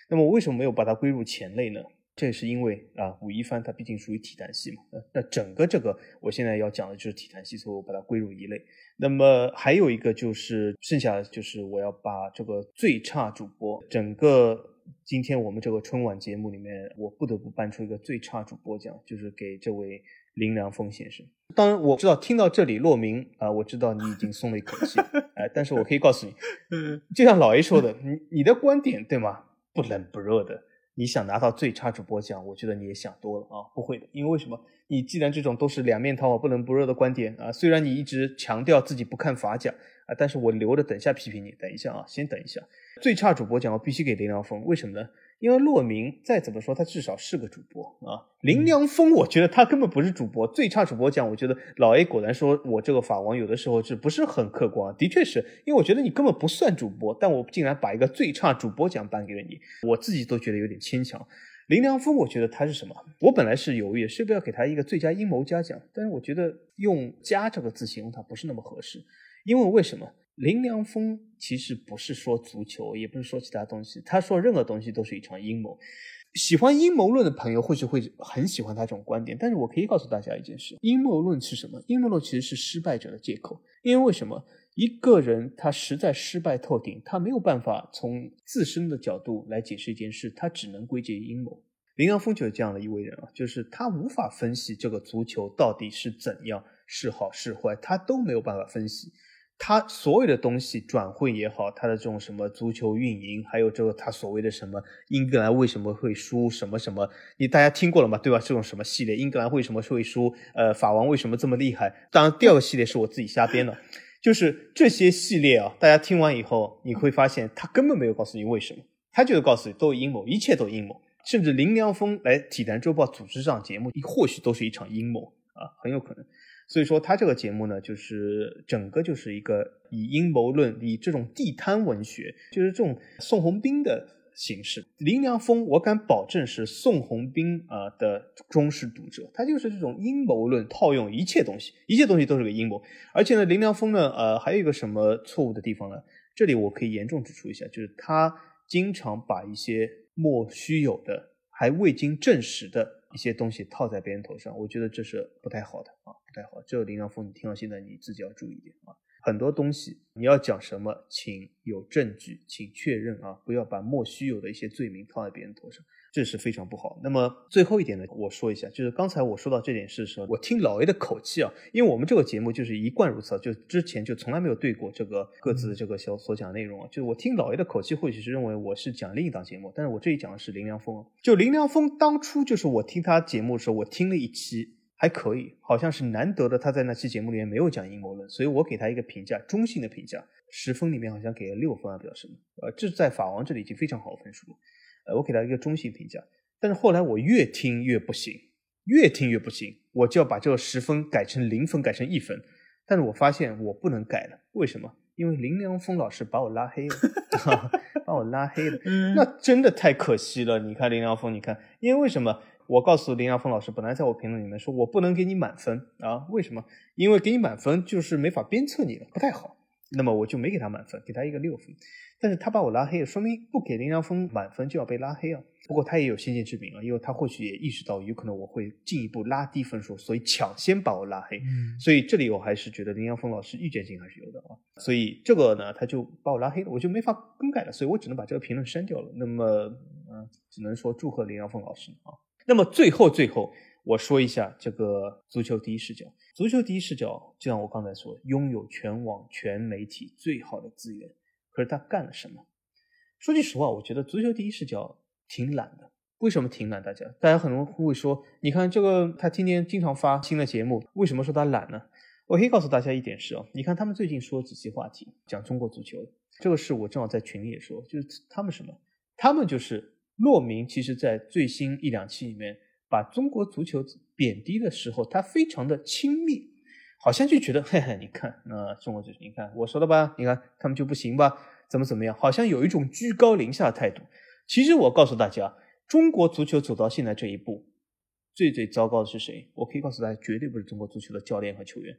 那么我为什么没有把它归入前类呢？这也是因为啊，吴亦凡他毕竟属于体坛系嘛。那整个这个我现在要讲的就是体坛系，所以我把它归入一类。那么还有一个就是剩下的就是我要把这个最差主播整个今天我们这个春晚节目里面，我不得不颁出一个最差主播奖，就是给这位。林良峰先生，当然我知道听到这里，洛明啊，我知道你已经松了一口气，哎，但是我可以告诉你，就像老 A 说的，你你的观点对吗？不冷不热的，你想拿到最差主播奖，我觉得你也想多了啊，不会的，因为为什么？你既然这种都是两面讨好、不冷不热的观点啊，虽然你一直强调自己不看法奖啊，但是我留着等下批评你，等一下啊，先等一下，最差主播奖我必须给林良峰，为什么呢？因为骆明再怎么说，他至少是个主播啊。林良峰，我觉得他根本不是主播。最差主播奖，我觉得老 A 果然说我这个法王有的时候是不是很客观？的确是因为我觉得你根本不算主播，但我竟然把一个最差主播奖颁给了你，我自己都觉得有点牵强。林良峰，我觉得他是什么？我本来是犹豫是不是要给他一个最佳阴谋家奖，但是我觉得用“家”这个字形容他不是那么合适，因为为什么？林良峰其实不是说足球，也不是说其他东西，他说任何东西都是一场阴谋。喜欢阴谋论的朋友或许会很喜欢他这种观点，但是我可以告诉大家一件事：阴谋论是什么？阴谋论其实是失败者的借口。因为为什么一个人他实在失败透顶，他没有办法从自身的角度来解释一件事，他只能归结于阴谋。林良峰就是这样的一位人啊，就是他无法分析这个足球到底是怎样，是好是坏，他都没有办法分析。他所有的东西转会也好，他的这种什么足球运营，还有这个他所谓的什么英格兰为什么会输什么什么，你大家听过了吗？对吧？这种什么系列，英格兰为什么会输？呃，法王为什么这么厉害？当然，第二个系列是我自己瞎编的，就是这些系列啊，大家听完以后，你会发现他根本没有告诉你为什么，他就是告诉你都有阴谋，一切都阴谋，甚至林良锋来体坛周报组织这档节目，或许都是一场阴谋啊，很有可能。所以说，他这个节目呢，就是整个就是一个以阴谋论、以这种地摊文学，就是这种宋鸿兵的形式。林良锋，我敢保证是宋鸿兵啊的忠实读者。他就是这种阴谋论套用一切东西，一切东西都是个阴谋。而且呢，林良锋呢，呃，还有一个什么错误的地方呢？这里我可以严重指出一下，就是他经常把一些莫须有的、还未经证实的一些东西套在别人头上，我觉得这是不太好的啊。不太好，这个林良峰，你听到现在你自己要注意一点啊，很多东西你要讲什么，请有证据，请确认啊，不要把莫须有的一些罪名套在别人头上。这是非常不好。那么最后一点呢，我说一下，就是刚才我说到这点事的时候，我听老 A 的口气啊，因为我们这个节目就是一贯如此，就之前就从来没有对过这个各自的这个小所讲内容啊，就是我听老 A 的口气，或许是认为我是讲另一档节目，但是我这里讲的是林良锋。就林良锋当初就是我听他节目的时候，我听了一期还可以，好像是难得的他在那期节目里面没有讲阴谋论，所以我给他一个评价，中性的评价，十分里面好像给了六分啊，表示呃，这在法王这里已经非常好的分数了。呃，我给他一个中性评价，但是后来我越听越不行，越听越不行，我就要把这个十分改成零分，改成一分。但是我发现我不能改了，为什么？因为林良峰老师把我拉黑了，把我拉黑了，那真的太可惜了。你看林良峰，你看，因为为什么？我告诉林良峰老师，本来在我评论里面说我不能给你满分啊，为什么？因为给你满分就是没法鞭策你了，不太好。那么我就没给他满分，给他一个六分。但是他把我拉黑了，说明不给林良峰满分就要被拉黑啊。不过他也有先见之明啊，因为他或许也意识到有可能我会进一步拉低分数，所以抢先把我拉黑。所以这里我还是觉得林良锋老师预见性还是有的啊。所以这个呢，他就把我拉黑了，我就没法更改了，所以我只能把这个评论删掉了。那么，嗯，只能说祝贺林良锋老师啊。那么最后最后我说一下这个足球第一视角，足球第一视角就像我刚才说，拥有全网全媒体最好的资源。可是他干了什么？说句实话，我觉得足球第一视角挺懒的。为什么挺懒？大家，大家很多人会说，你看这个，他天天经常发新的节目，为什么说他懒呢？我可以告诉大家一点是哦，你看他们最近说几期话题，讲中国足球，这个是我正好在群里也说，就是他们什么？他们就是洛明，其实在最新一两期里面，把中国足球贬低的时候，他非常的轻蔑。好像就觉得，嘿嘿，你看，那中国足球，你看我说的吧，你看他们就不行吧？怎么怎么样？好像有一种居高临下的态度。其实我告诉大家，中国足球走到现在这一步，最最糟糕的是谁？我可以告诉大家，绝对不是中国足球的教练和球员，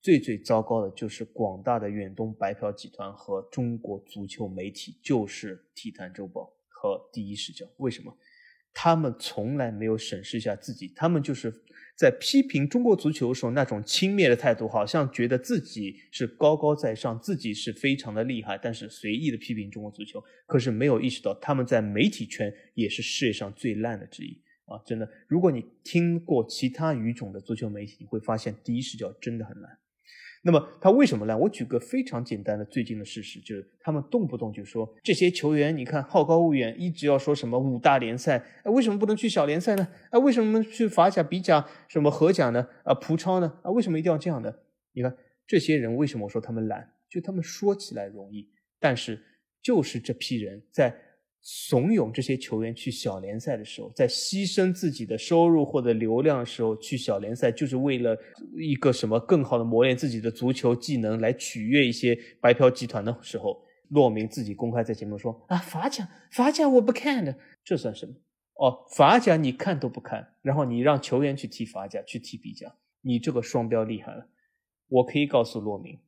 最最糟糕的就是广大的远东白嫖集团和中国足球媒体，就是体坛周报和第一视角。为什么？他们从来没有审视一下自己，他们就是在批评中国足球的时候那种轻蔑的态度，好像觉得自己是高高在上，自己是非常的厉害，但是随意的批评中国足球，可是没有意识到他们在媒体圈也是世界上最烂的之一啊！真的，如果你听过其他语种的足球媒体，你会发现第一视角真的很烂。那么他为什么烂？我举个非常简单的最近的事实，就是他们动不动就说这些球员，你看好高骛远，一直要说什么五大联赛，哎，为什么不能去小联赛呢？哎，为什么去法甲、比甲、什么荷甲呢？啊，葡超呢？啊，为什么一定要这样的？你看这些人为什么说他们懒？就他们说起来容易，但是就是这批人在。怂恿这些球员去小联赛的时候，在牺牲自己的收入或者流量的时候去小联赛，就是为了一个什么更好的磨练自己的足球技能，来取悦一些白嫖集团的时候，洛明自己公开在节目说啊，法甲法甲我不看的，这算什么？哦，法甲你看都不看，然后你让球员去踢法甲，去踢比甲，你这个双标厉害了。我可以告诉洛明。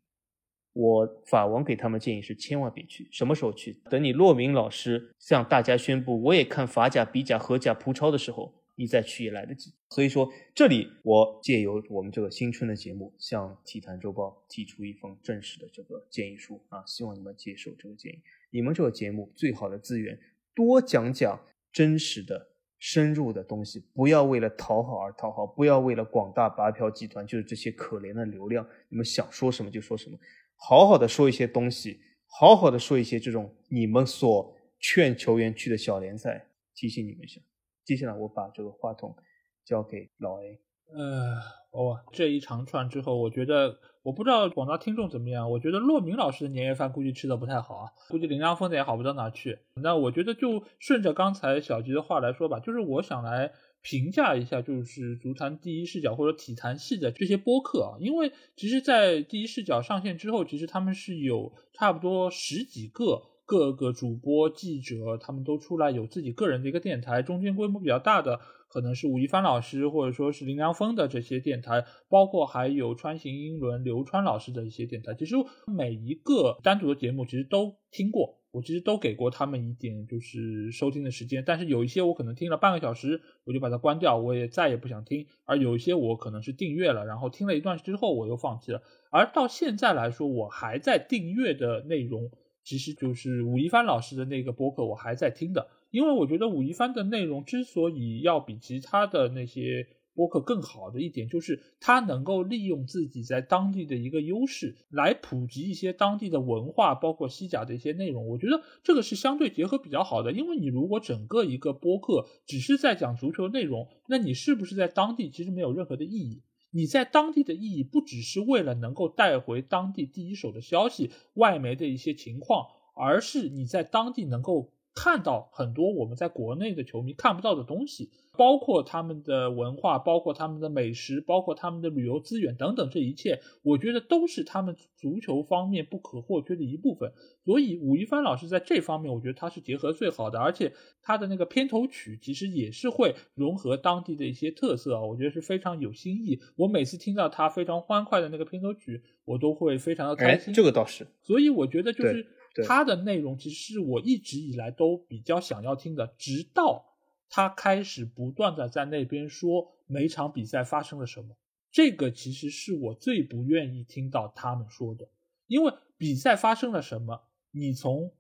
我法王给他们建议是千万别去，什么时候去？等你骆明老师向大家宣布我也看法甲、比甲、荷甲、葡超的时候，你再去也来得及。所以说，这里我借由我们这个新春的节目，向体坛周报提出一封正式的这个建议书啊，希望你们接受这个建议。你们这个节目最好的资源，多讲讲真实的、深入的东西，不要为了讨好而讨好，不要为了广大白嫖集团，就是这些可怜的流量，你们想说什么就说什么。好好的说一些东西，好好的说一些这种你们所劝球员去的小联赛，提醒你们一下。接下来我把这个话筒交给老 A。呃，哦，这一长串之后，我觉得我不知道广大听众怎么样。我觉得骆明老师的年夜饭估计吃的不太好啊，估计林良峰的也好不到哪去。那我觉得就顺着刚才小吉的话来说吧，就是我想来。评价一下，就是足坛第一视角或者体坛系的这些播客啊，因为其实，在第一视角上线之后，其实他们是有差不多十几个各个主播记者，他们都出来有自己个人的一个电台，中间规模比较大的可能是吴亦凡老师或者说是林良锋的这些电台，包括还有川行英伦刘川老师的一些电台，其实每一个单独的节目其实都听过。我其实都给过他们一点就是收听的时间，但是有一些我可能听了半个小时，我就把它关掉，我也再也不想听；而有一些我可能是订阅了，然后听了一段之后我又放弃了。而到现在来说，我还在订阅的内容，其实就是吴亦凡老师的那个播客，我还在听的，因为我觉得武一帆的内容之所以要比其他的那些。播客更好的一点就是，它能够利用自己在当地的一个优势，来普及一些当地的文化，包括西甲的一些内容。我觉得这个是相对结合比较好的。因为你如果整个一个播客只是在讲足球内容，那你是不是在当地其实没有任何的意义？你在当地的意义不只是为了能够带回当地第一手的消息、外媒的一些情况，而是你在当地能够。看到很多我们在国内的球迷看不到的东西，包括他们的文化，包括他们的美食，包括他们的旅游资源等等，这一切我觉得都是他们足球方面不可或缺的一部分。所以武一帆老师在这方面，我觉得他是结合最好的，而且他的那个片头曲其实也是会融合当地的一些特色啊，我觉得是非常有新意。我每次听到他非常欢快的那个片头曲，我都会非常的开心。这个倒是。所以我觉得就是。他的内容其实是我一直以来都比较想要听的，直到他开始不断的在那边说每场比赛发生了什么，这个其实是我最不愿意听到他们说的，因为比赛发生了什么，你从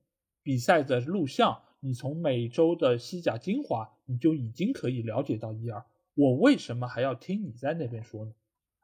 比赛的录像，你从每周的西甲精华，你就已经可以了解到一二，我为什么还要听你在那边说呢？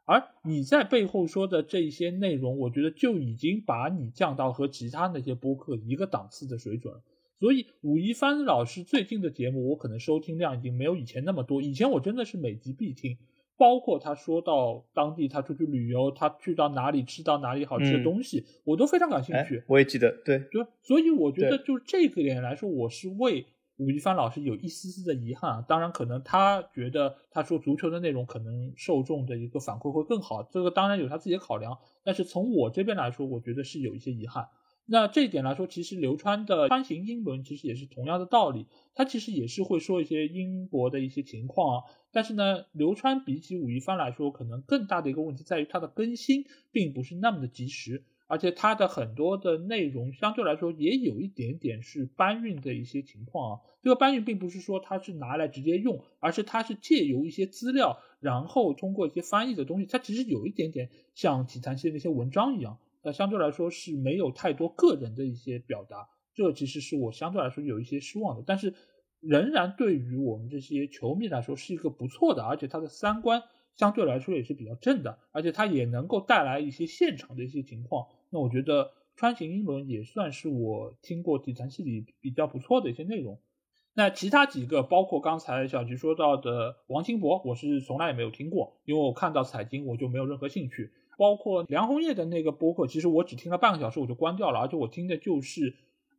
而你在背后说的这些内容，我觉得就已经把你降到和其他那些播客一个档次的水准了。所以武一帆老师最近的节目，我可能收听量已经没有以前那么多。以前我真的是每集必听，包括他说到当地他出去旅游，他去到哪里吃到哪里好吃的东西，我都非常感兴趣。我也记得，对，对。所以我觉得就这个点来说，我是为。吴亦凡老师有一丝丝的遗憾啊，当然可能他觉得他说足球的内容可能受众的一个反馈会更好，这个当然有他自己的考量。但是从我这边来说，我觉得是有一些遗憾。那这一点来说，其实流川的穿行英伦其实也是同样的道理，他其实也是会说一些英国的一些情况啊。但是呢，流川比起武亦凡来说，可能更大的一个问题在于他的更新并不是那么的及时。而且它的很多的内容相对来说也有一点点是搬运的一些情况啊。这个搬运并不是说它是拿来直接用，而是它是借由一些资料，然后通过一些翻译的东西，它其实有一点点像体坛系那些文章一样，那相对来说是没有太多个人的一些表达。这其实是我相对来说有一些失望的，但是仍然对于我们这些球迷来说是一个不错的，而且它的三观相对来说也是比较正的，而且它也能够带来一些现场的一些情况。那我觉得川行英伦也算是我听过底层系里比较不错的一些内容。那其他几个，包括刚才小菊说到的王清博，我是从来也没有听过，因为我看到彩金我就没有任何兴趣。包括梁红叶的那个播客，其实我只听了半个小时我就关掉了，而且我听的就是。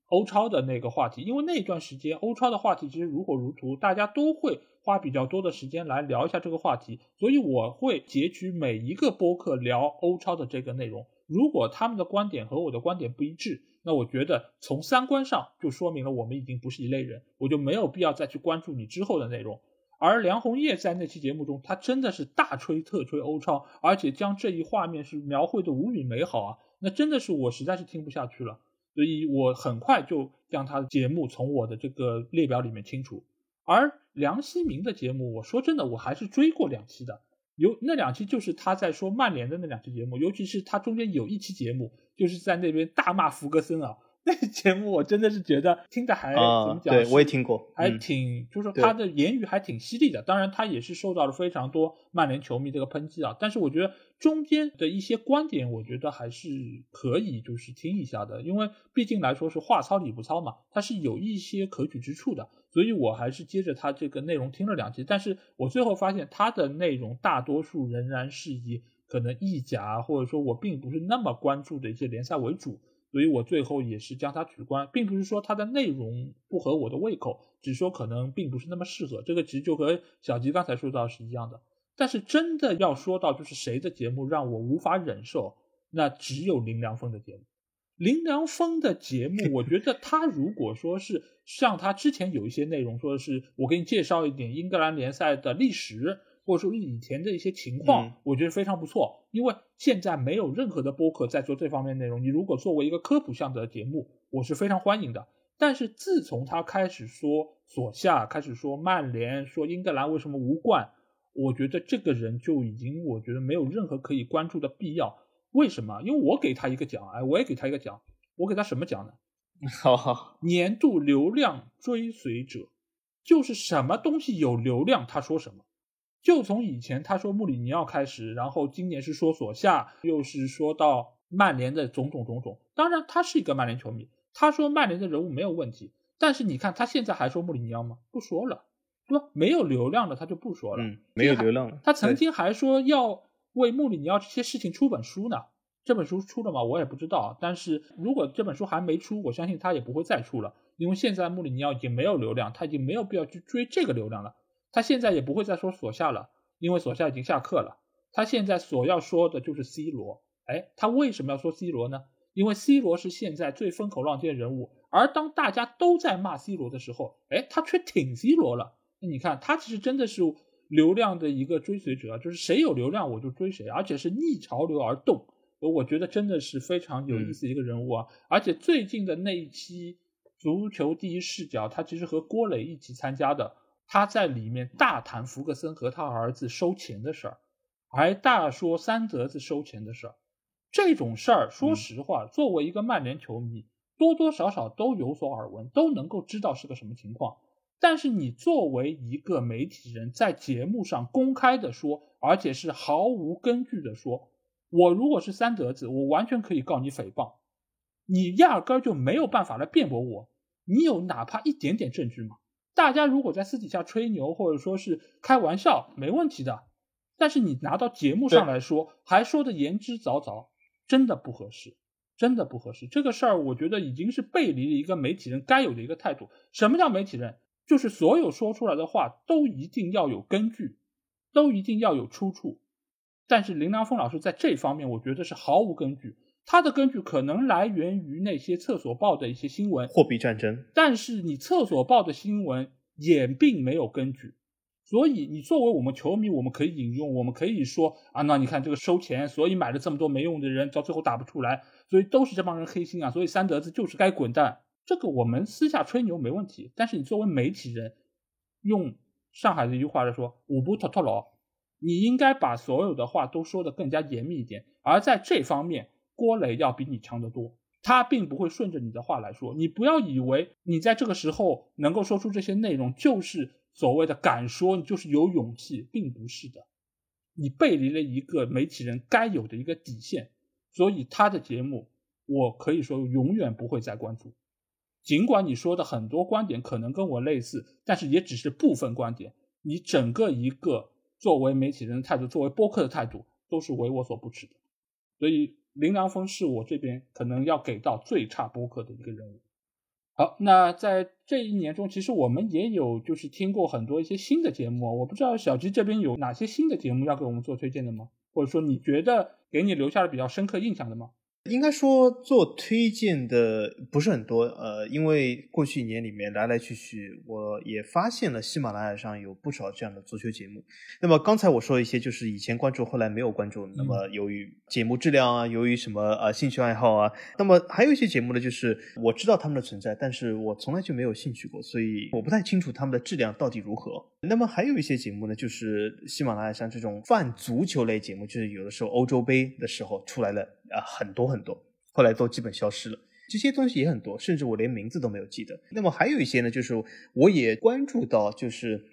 欧超的那个话题，因为那段时间欧超的话题其实如火如荼，大家都会花比较多的时间来聊一下这个话题，所以我会截取每一个播客聊欧超的这个内容。如果他们的观点和我的观点不一致，那我觉得从三观上就说明了我们已经不是一类人，我就没有必要再去关注你之后的内容。而梁红叶在那期节目中，他真的是大吹特吹欧超，而且将这一画面是描绘的无比美好啊，那真的是我实在是听不下去了。所以我很快就将他的节目从我的这个列表里面清除，而梁希明的节目，我说真的，我还是追过两期的，有那两期就是他在说曼联的那两期节目，尤其是他中间有一期节目就是在那边大骂福格森啊。那节目我真的是觉得听着还怎么讲？对我也听过，还挺就是说他的言语还挺犀利的。当然，他也是受到了非常多曼联球迷这个抨击啊。但是我觉得中间的一些观点，我觉得还是可以就是听一下的，因为毕竟来说是话糙理不糙嘛，它是有一些可取之处的。所以我还是接着他这个内容听了两集，但是我最后发现他的内容大多数仍然是以可能意甲或者说我并不是那么关注的一些联赛为主。所以我最后也是将它取关，并不是说它的内容不合我的胃口，只说可能并不是那么适合。这个其实就和小吉刚才说到是一样的。但是真的要说到就是谁的节目让我无法忍受，那只有林良锋的节目。林良锋的节目，我觉得他如果说是像他之前有一些内容，说是我给你介绍一点英格兰联赛的历史。或者说以前的一些情况，我觉得非常不错。因为现在没有任何的播客在做这方面内容。你如果作为一个科普向的节目，我是非常欢迎的。但是自从他开始说索夏，开始说曼联，说英格兰为什么无冠，我觉得这个人就已经，我觉得没有任何可以关注的必要。为什么？因为我给他一个奖，哎，我也给他一个奖。我给他什么奖呢？好好，年度流量追随者，就是什么东西有流量，他说什么。就从以前他说穆里尼奥开始，然后今年是说索夏，又是说到曼联的种种种种。当然，他是一个曼联球迷，他说曼联的人物没有问题。但是你看他现在还说穆里尼奥吗？不说了，对吧？没有流量了，他就不说了。嗯，没有流量了。他曾经还说要为穆里尼奥这些事情出本书呢。这本书出了吗？我也不知道。但是如果这本书还没出，我相信他也不会再出了，因为现在穆里尼奥已经没有流量，他已经没有必要去追这个流量了。他现在也不会再说索夏了，因为索夏已经下课了。他现在所要说的就是 C 罗。哎，他为什么要说 C 罗呢？因为 C 罗是现在最风口浪尖的人物。而当大家都在骂 C 罗的时候，哎，他却挺 C 罗了。那你看，他其实真的是流量的一个追随者，就是谁有流量我就追谁，而且是逆潮流而动。我觉得真的是非常有意思一个人物啊。而且最近的那一期足球第一视角，他其实和郭磊一起参加的。他在里面大谈福格森和他儿子收钱的事儿，还大说三德子收钱的事儿。这种事儿，说实话，作为一个曼联球迷，多多少少都有所耳闻，都能够知道是个什么情况。但是你作为一个媒体人，在节目上公开的说，而且是毫无根据的说，我如果是三德子，我完全可以告你诽谤，你压根儿就没有办法来辩驳我。你有哪怕一点点证据吗？大家如果在私底下吹牛或者说是开玩笑，没问题的。但是你拿到节目上来说，还说的言之凿凿，真的不合适，真的不合适。这个事儿，我觉得已经是背离了一个媒体人该有的一个态度。什么叫媒体人？就是所有说出来的话都一定要有根据，都一定要有出处。但是林良锋老师在这方面，我觉得是毫无根据。他的根据可能来源于那些厕所报的一些新闻，货币战争。但是你厕所报的新闻也并没有根据，所以你作为我们球迷，我们可以引用，我们可以说啊，那你看这个收钱，所以买了这么多没用的人，到最后打不出来，所以都是这帮人黑心啊，所以三德子就是该滚蛋。这个我们私下吹牛没问题，但是你作为媒体人，用上海的一句话来说，五不脱脱牢，你应该把所有的话都说得更加严密一点。而在这方面，郭磊要比你强得多，他并不会顺着你的话来说。你不要以为你在这个时候能够说出这些内容，就是所谓的敢说，你就是有勇气，并不是的。你背离了一个媒体人该有的一个底线，所以他的节目，我可以说永远不会再关注。尽管你说的很多观点可能跟我类似，但是也只是部分观点。你整个一个作为媒体人的态度，作为播客的态度，都是为我所不齿的。所以林良峰是我这边可能要给到最差播客的一个人物。好，那在这一年中，其实我们也有就是听过很多一些新的节目。我不知道小吉这边有哪些新的节目要给我们做推荐的吗？或者说你觉得给你留下了比较深刻印象的吗？应该说做推荐的不是很多，呃，因为过去一年里面来来去去，我也发现了喜马拉雅上有不少这样的足球节目。那么刚才我说一些，就是以前关注，后来没有关注。那么由于节目质量啊，由于什么呃兴趣爱好啊，那么还有一些节目呢，就是我知道他们的存在，但是我从来就没有兴趣过，所以我不太清楚他们的质量到底如何。那么还有一些节目呢，就是喜马拉雅上这种泛足球类节目，就是有的时候欧洲杯的时候出来了啊，很多很多。后来都基本消失了，这些东西也很多，甚至我连名字都没有记得。那么还有一些呢，就是我也关注到，就是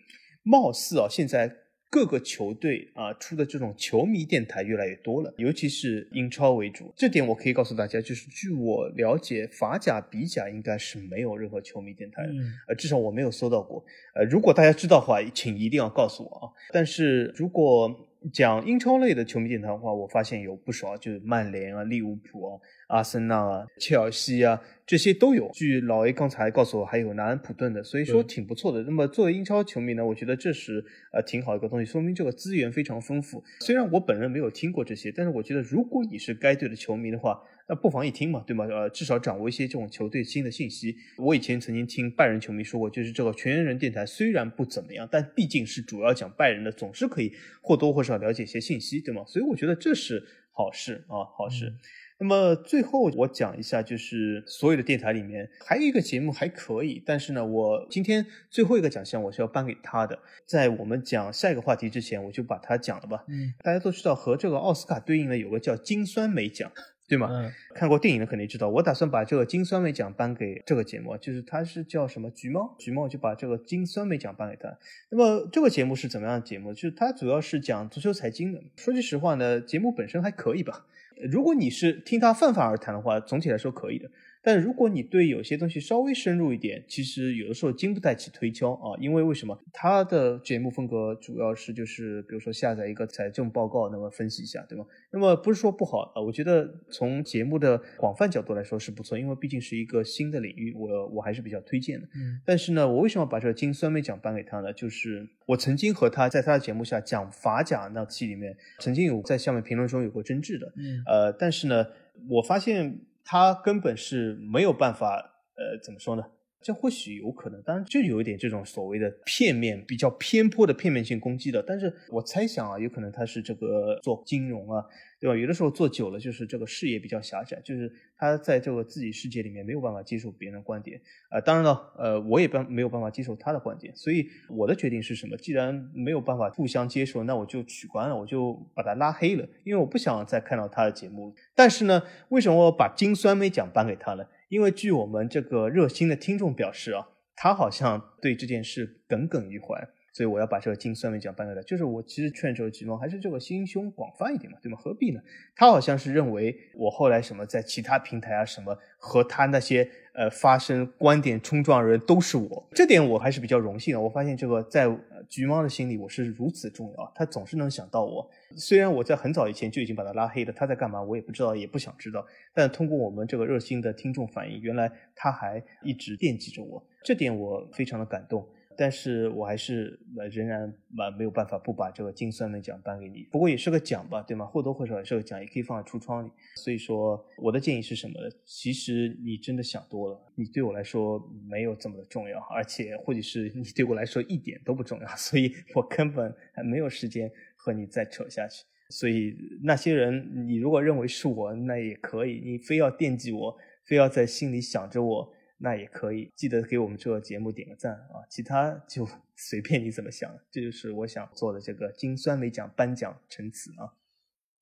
貌似啊，现在各个球队啊出的这种球迷电台越来越多了，尤其是英超为主。这点我可以告诉大家，就是据我了解，法甲、比甲应该是没有任何球迷电台的，呃，至少我没有搜到过。呃，如果大家知道的话，请一定要告诉我啊。但是如果讲英超类的球迷电台的话，我发现有不少，就是曼联啊、利物浦啊、阿森纳啊、切尔西啊，这些都有。据老 A 刚才告诉我，还有南安普顿的，所以说挺不错的。那么作为英超球迷呢，我觉得这是呃挺好一个东西，说明这个资源非常丰富。虽然我本人没有听过这些，但是我觉得如果你是该队的球迷的话，那不妨一听嘛，对吗？呃，至少掌握一些这种球队新的信息。我以前曾经听拜仁球迷说过，就是这个全员人电台虽然不怎么样，但毕竟是主要讲拜仁的，总是可以或多或少了解一些信息，对吗？所以我觉得这是好事啊，好事。那么最后我讲一下，就是所有的电台里面还有一个节目还可以，但是呢，我今天最后一个奖项我是要颁给他的。在我们讲下一个话题之前，我就把它讲了吧。嗯，大家都知道和这个奥斯卡对应的有个叫金酸梅奖。对吗？嗯，看过电影的肯定知道。我打算把这个金酸梅奖颁给这个节目，就是它是叫什么橘猫，橘猫就把这个金酸梅奖颁给他。那么这个节目是怎么样的节目？就是它主要是讲足球财经的。说句实话呢，节目本身还可以吧。如果你是听他泛泛而谈的话，总体来说可以的。但如果你对有些东西稍微深入一点，其实有的时候经不太起推敲啊，因为为什么？他的节目风格主要是就是，比如说下载一个财政报告，那么分析一下，对吗？那么不是说不好啊，我觉得从节目的广泛角度来说是不错，因为毕竟是一个新的领域，我我还是比较推荐的。嗯。但是呢，我为什么把这个金酸梅奖颁给他呢？就是我曾经和他在他的节目下讲法甲那期里面，曾经有在下面评论中有过争执的。嗯。呃，但是呢，我发现。他根本是没有办法，呃，怎么说呢？这或许有可能，当然就有一点这种所谓的片面、比较偏颇的片面性攻击的。但是我猜想啊，有可能他是这个做金融啊，对吧？有的时候做久了，就是这个视野比较狭窄，就是他在这个自己世界里面没有办法接受别人的观点啊。当然了，呃，我也办没有办法接受他的观点，所以我的决定是什么？既然没有办法互相接受，那我就取关了，我就把他拉黑了，因为我不想再看到他的节目。但是呢，为什么我把金酸梅奖颁给他呢？因为据我们这个热心的听众表示啊，他好像对这件事耿耿于怀，所以我要把这个金酸梅奖颁给他。就是我其实劝这个吉猫还是这个心胸广泛一点嘛，对吗？何必呢？他好像是认为我后来什么在其他平台啊什么和他那些。呃，发生观点冲撞的人都是我，这点我还是比较荣幸的。我发现这个在橘猫的心里，我是如此重要，他总是能想到我。虽然我在很早以前就已经把他拉黑了，他在干嘛我也不知道，也不想知道。但通过我们这个热心的听众反映，原来他还一直惦记着我，这点我非常的感动。但是我还是呃仍然呃没有办法不把这个金酸梅奖颁给你。不过也是个奖吧，对吗？或多或少也是个奖，也可以放在橱窗里。所以说我的建议是什么？其实你真的想多了，你对我来说没有这么的重要，而且或者是你对我来说一点都不重要，所以我根本还没有时间和你再扯下去。所以那些人，你如果认为是我，那也可以；你非要惦记我，非要在心里想着我。那也可以，记得给我们这个节目点个赞啊！其他就 随便你怎么想。这就是我想做的这个金酸梅奖颁奖陈词啊。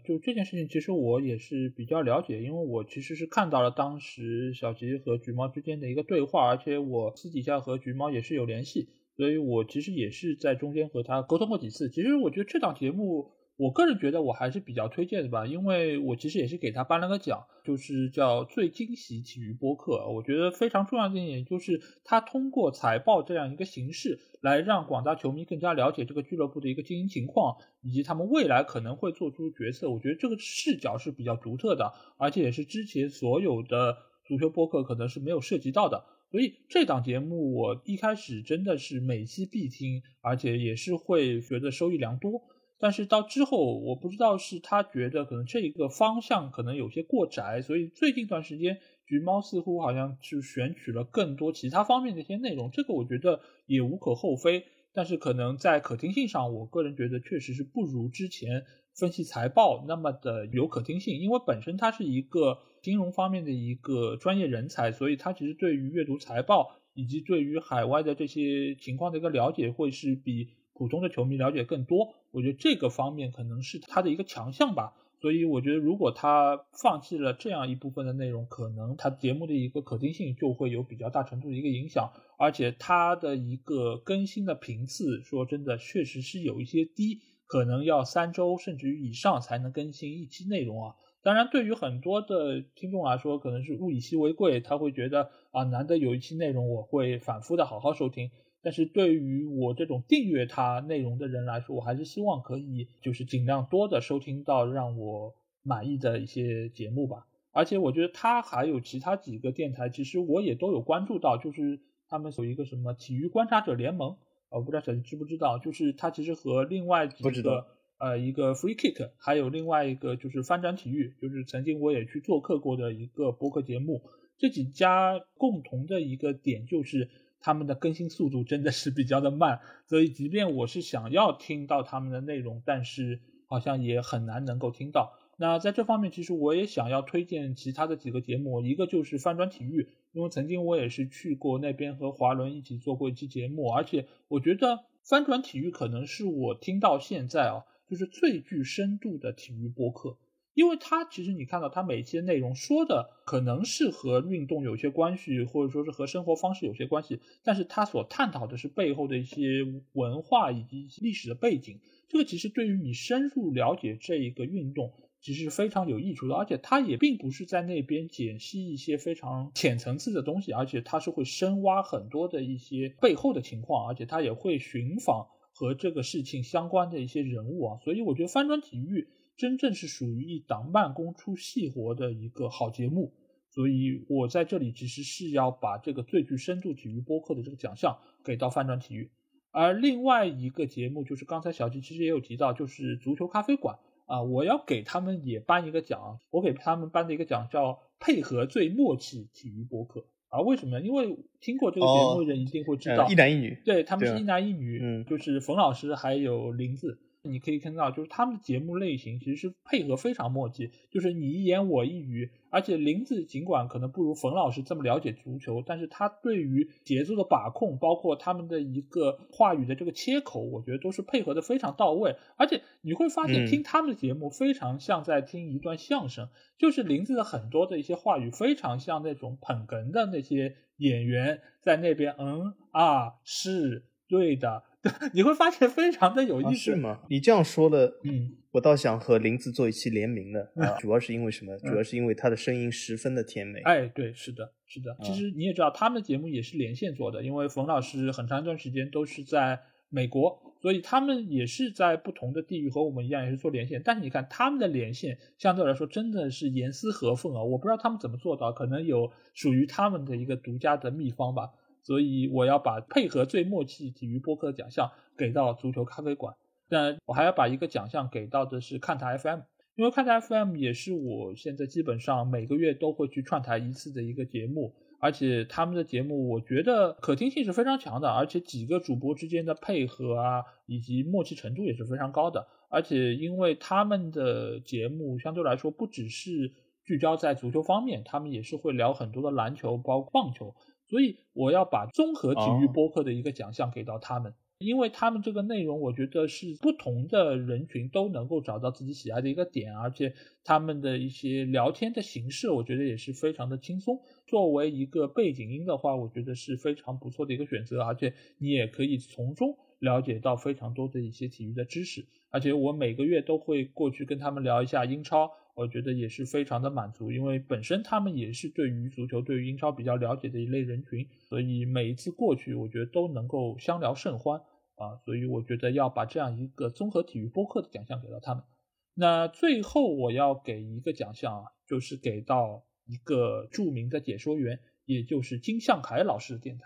就这件事情，其实我也是比较了解，因为我其实是看到了当时小吉和橘猫之间的一个对话，而且我私底下和橘猫也是有联系，所以我其实也是在中间和他沟通过几次。其实我觉得这档节目。我个人觉得我还是比较推荐的吧，因为我其实也是给他颁了个奖，就是叫最惊喜体育播客。我觉得非常重要的一点就是他通过财报这样一个形式，来让广大球迷更加了解这个俱乐部的一个经营情况，以及他们未来可能会做出决策。我觉得这个视角是比较独特的，而且也是之前所有的足球播客可能是没有涉及到的。所以这档节目我一开始真的是每期必听，而且也是会觉得收益良多。但是到之后，我不知道是他觉得可能这一个方向可能有些过窄，所以最近一段时间，橘猫似乎好像是选取了更多其他方面的一些内容，这个我觉得也无可厚非。但是可能在可听性上，我个人觉得确实是不如之前分析财报那么的有可听性，因为本身他是一个金融方面的一个专业人才，所以他其实对于阅读财报以及对于海外的这些情况的一个了解，会是比。普通的球迷了解更多，我觉得这个方面可能是他的一个强项吧。所以我觉得，如果他放弃了这样一部分的内容，可能他节目的一个可听性就会有比较大程度的一个影响。而且他的一个更新的频次，说真的，确实是有一些低，可能要三周甚至于以上才能更新一期内容啊。当然，对于很多的听众来说，可能是物以稀为贵，他会觉得啊，难得有一期内容，我会反复的好好收听。但是对于我这种订阅它内容的人来说，我还是希望可以就是尽量多的收听到让我满意的一些节目吧。而且我觉得它还有其他几个电台，其实我也都有关注到，就是他们有一个什么体育观察者联盟，我不知道小徐知不知道，就是它其实和另外几个呃一个 Free Kick，还有另外一个就是翻转体育，就是曾经我也去做客过的一个播客节目，这几家共同的一个点就是。他们的更新速度真的是比较的慢，所以即便我是想要听到他们的内容，但是好像也很难能够听到。那在这方面，其实我也想要推荐其他的几个节目，一个就是翻转体育，因为曾经我也是去过那边和华伦一起做过一期节目，而且我觉得翻转体育可能是我听到现在啊，就是最具深度的体育播客。因为它其实你看到它每期的内容说的可能是和运动有些关系，或者说是和生活方式有些关系，但是它所探讨的是背后的一些文化以及历史的背景。这个其实对于你深入了解这一个运动，其实是非常有益处的。而且它也并不是在那边解析一些非常浅层次的东西，而且它是会深挖很多的一些背后的情况，而且它也会寻访和这个事情相关的一些人物啊。所以我觉得翻转体育。真正是属于一档慢工出细活的一个好节目，所以我在这里其实是要把这个最具深度体育播客的这个奖项给到翻转体育。而另外一个节目就是刚才小吉其实也有提到，就是足球咖啡馆啊，我要给他们也颁一个奖，我给他们颁的一个奖叫配合最默契体育播客啊。为什么呢？因为听过这个节目的人一定会知道，一男一女，对他们是一男一女，嗯，就是冯老师还有林子。你可以看到，就是他们的节目类型其实是配合非常默契，就是你一言我一语。而且林子尽管可能不如冯老师这么了解足球，但是他对于节奏的把控，包括他们的一个话语的这个切口，我觉得都是配合的非常到位。而且你会发现，听他们的节目非常像在听一段相声，就是林子的很多的一些话语非常像那种捧哏的那些演员在那边，嗯啊，是对的。你会发现非常的有意思，是吗？你这样说的，嗯，我倒想和林子做一期联名的啊，主要是因为什么？主要是因为他的声音十分的甜美。哎，对，是的，是的。其实你也知道，他们的节目也是连线做的，因为冯老师很长一段时间都是在美国，所以他们也是在不同的地域和我们一样，也是做连线。但是你看他们的连线，相对来说真的是严丝合缝啊！我不知道他们怎么做到，可能有属于他们的一个独家的秘方吧。所以我要把配合最默契体育播客奖项给到足球咖啡馆。但我还要把一个奖项给到的是看台 FM，因为看台 FM 也是我现在基本上每个月都会去串台一次的一个节目。而且他们的节目，我觉得可听性是非常强的，而且几个主播之间的配合啊，以及默契程度也是非常高的。而且因为他们的节目相对来说不只是聚焦在足球方面，他们也是会聊很多的篮球，包括棒球，所以我要把综合体育播客的一个奖项给到他们。因为他们这个内容，我觉得是不同的人群都能够找到自己喜爱的一个点，而且他们的一些聊天的形式，我觉得也是非常的轻松。作为一个背景音的话，我觉得是非常不错的一个选择，而且你也可以从中了解到非常多的一些体育的知识。而且我每个月都会过去跟他们聊一下英超。我觉得也是非常的满足，因为本身他们也是对于足球、对于英超比较了解的一类人群，所以每一次过去，我觉得都能够相聊甚欢啊。所以我觉得要把这样一个综合体育播客的奖项给到他们。那最后我要给一个奖项啊，就是给到一个著名的解说员，也就是金向凯老师的电台，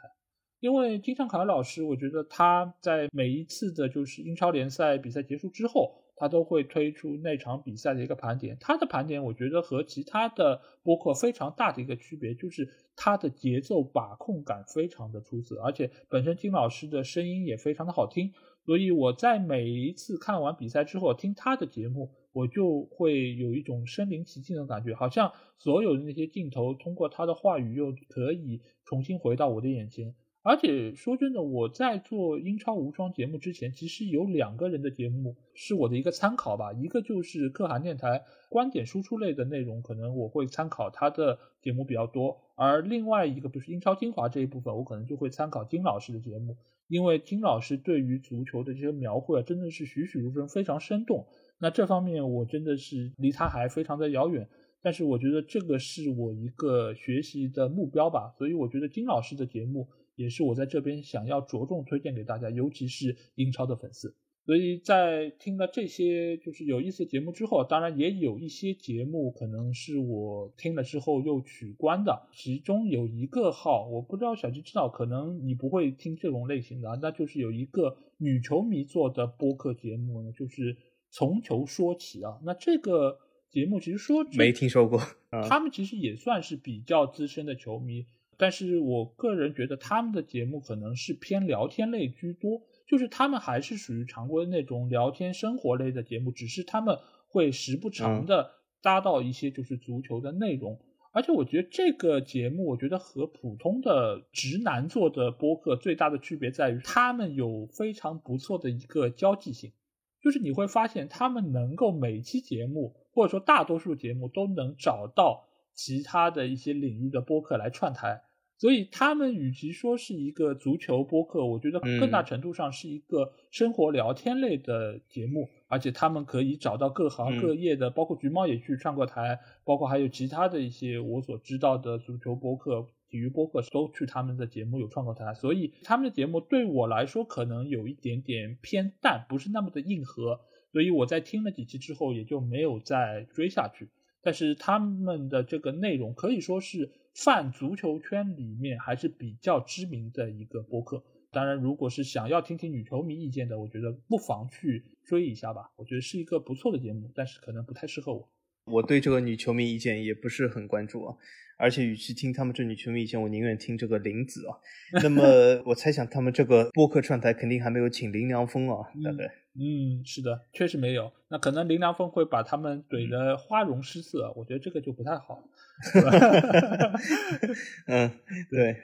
因为金向凯老师，我觉得他在每一次的就是英超联赛比赛结束之后。他都会推出那场比赛的一个盘点，他的盘点我觉得和其他的播客非常大的一个区别就是他的节奏把控感非常的出色，而且本身金老师的声音也非常的好听，所以我在每一次看完比赛之后听他的节目，我就会有一种身临其境的感觉，好像所有的那些镜头通过他的话语又可以重新回到我的眼前。而且说真的，我在做英超无双节目之前，其实有两个人的节目是我的一个参考吧。一个就是可汗电台观点输出类的内容，可能我会参考他的节目比较多；而另外一个，不是英超精华这一部分，我可能就会参考金老师的节目，因为金老师对于足球的这些描绘啊，真的是栩栩如生，非常生动。那这方面我真的是离他还非常的遥远，但是我觉得这个是我一个学习的目标吧。所以我觉得金老师的节目。也是我在这边想要着重推荐给大家，尤其是英超的粉丝。所以在听了这些就是有意思的节目之后，当然也有一些节目可能是我听了之后又取关的。其中有一个号，我不知道小吉知道，可能你不会听这种类型的，那就是有一个女球迷做的播客节目呢，就是从球说起啊。那这个节目其实说没听说过，他们其实也算是比较资深的球迷。但是我个人觉得他们的节目可能是偏聊天类居多，就是他们还是属于常规那种聊天生活类的节目，只是他们会时不常的搭到一些就是足球的内容。而且我觉得这个节目，我觉得和普通的直男做的播客最大的区别在于，他们有非常不错的一个交际性，就是你会发现他们能够每期节目或者说大多数节目都能找到其他的一些领域的播客来串台。所以他们与其说是一个足球播客，我觉得更大程度上是一个生活聊天类的节目，而且他们可以找到各行各业的，包括橘猫也去串过台，包括还有其他的一些我所知道的足球播客、体育播客都去他们的节目有串过台。所以他们的节目对我来说可能有一点点偏淡，不是那么的硬核，所以我在听了几期之后也就没有再追下去。但是他们的这个内容可以说是。泛足球圈里面还是比较知名的一个播客。当然，如果是想要听听女球迷意见的，我觉得不妨去追一下吧。我觉得是一个不错的节目，但是可能不太适合我。我对这个女球迷意见也不是很关注啊。而且，与其听他们这女球迷意见，我宁愿听这个林子啊。那么，我猜想他们这个播客串台肯定还没有请林良锋啊，对不对。嗯，是的，确实没有。那可能林良峰会把他们怼得花容失色，我觉得这个就不太好。嗯，对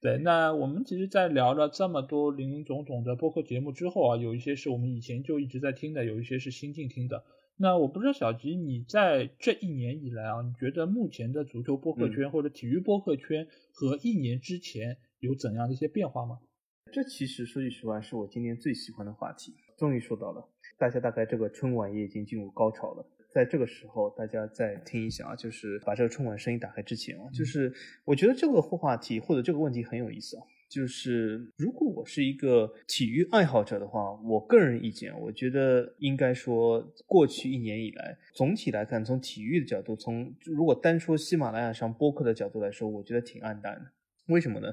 对。那我们其实，在聊了这么多林林总总的播客节目之后啊，有一些是我们以前就一直在听的，有一些是新进听的。那我不知道小吉，你在这一年以来啊，你觉得目前的足球播客圈或者体育播客圈和一年之前有怎样的一些变化吗？这其实说句实话，是我今年最喜欢的话题。终于说到了，大家大概这个春晚也已经进入高潮了，在这个时候，大家再听一下啊，就是把这个春晚声音打开之前啊，就是我觉得这个话题或者这个问题很有意思啊。就是如果我是一个体育爱好者的话，我个人意见，我觉得应该说，过去一年以来，总体来看，从体育的角度，从如果单说喜马拉雅上播客的角度来说，我觉得挺暗淡的。为什么呢？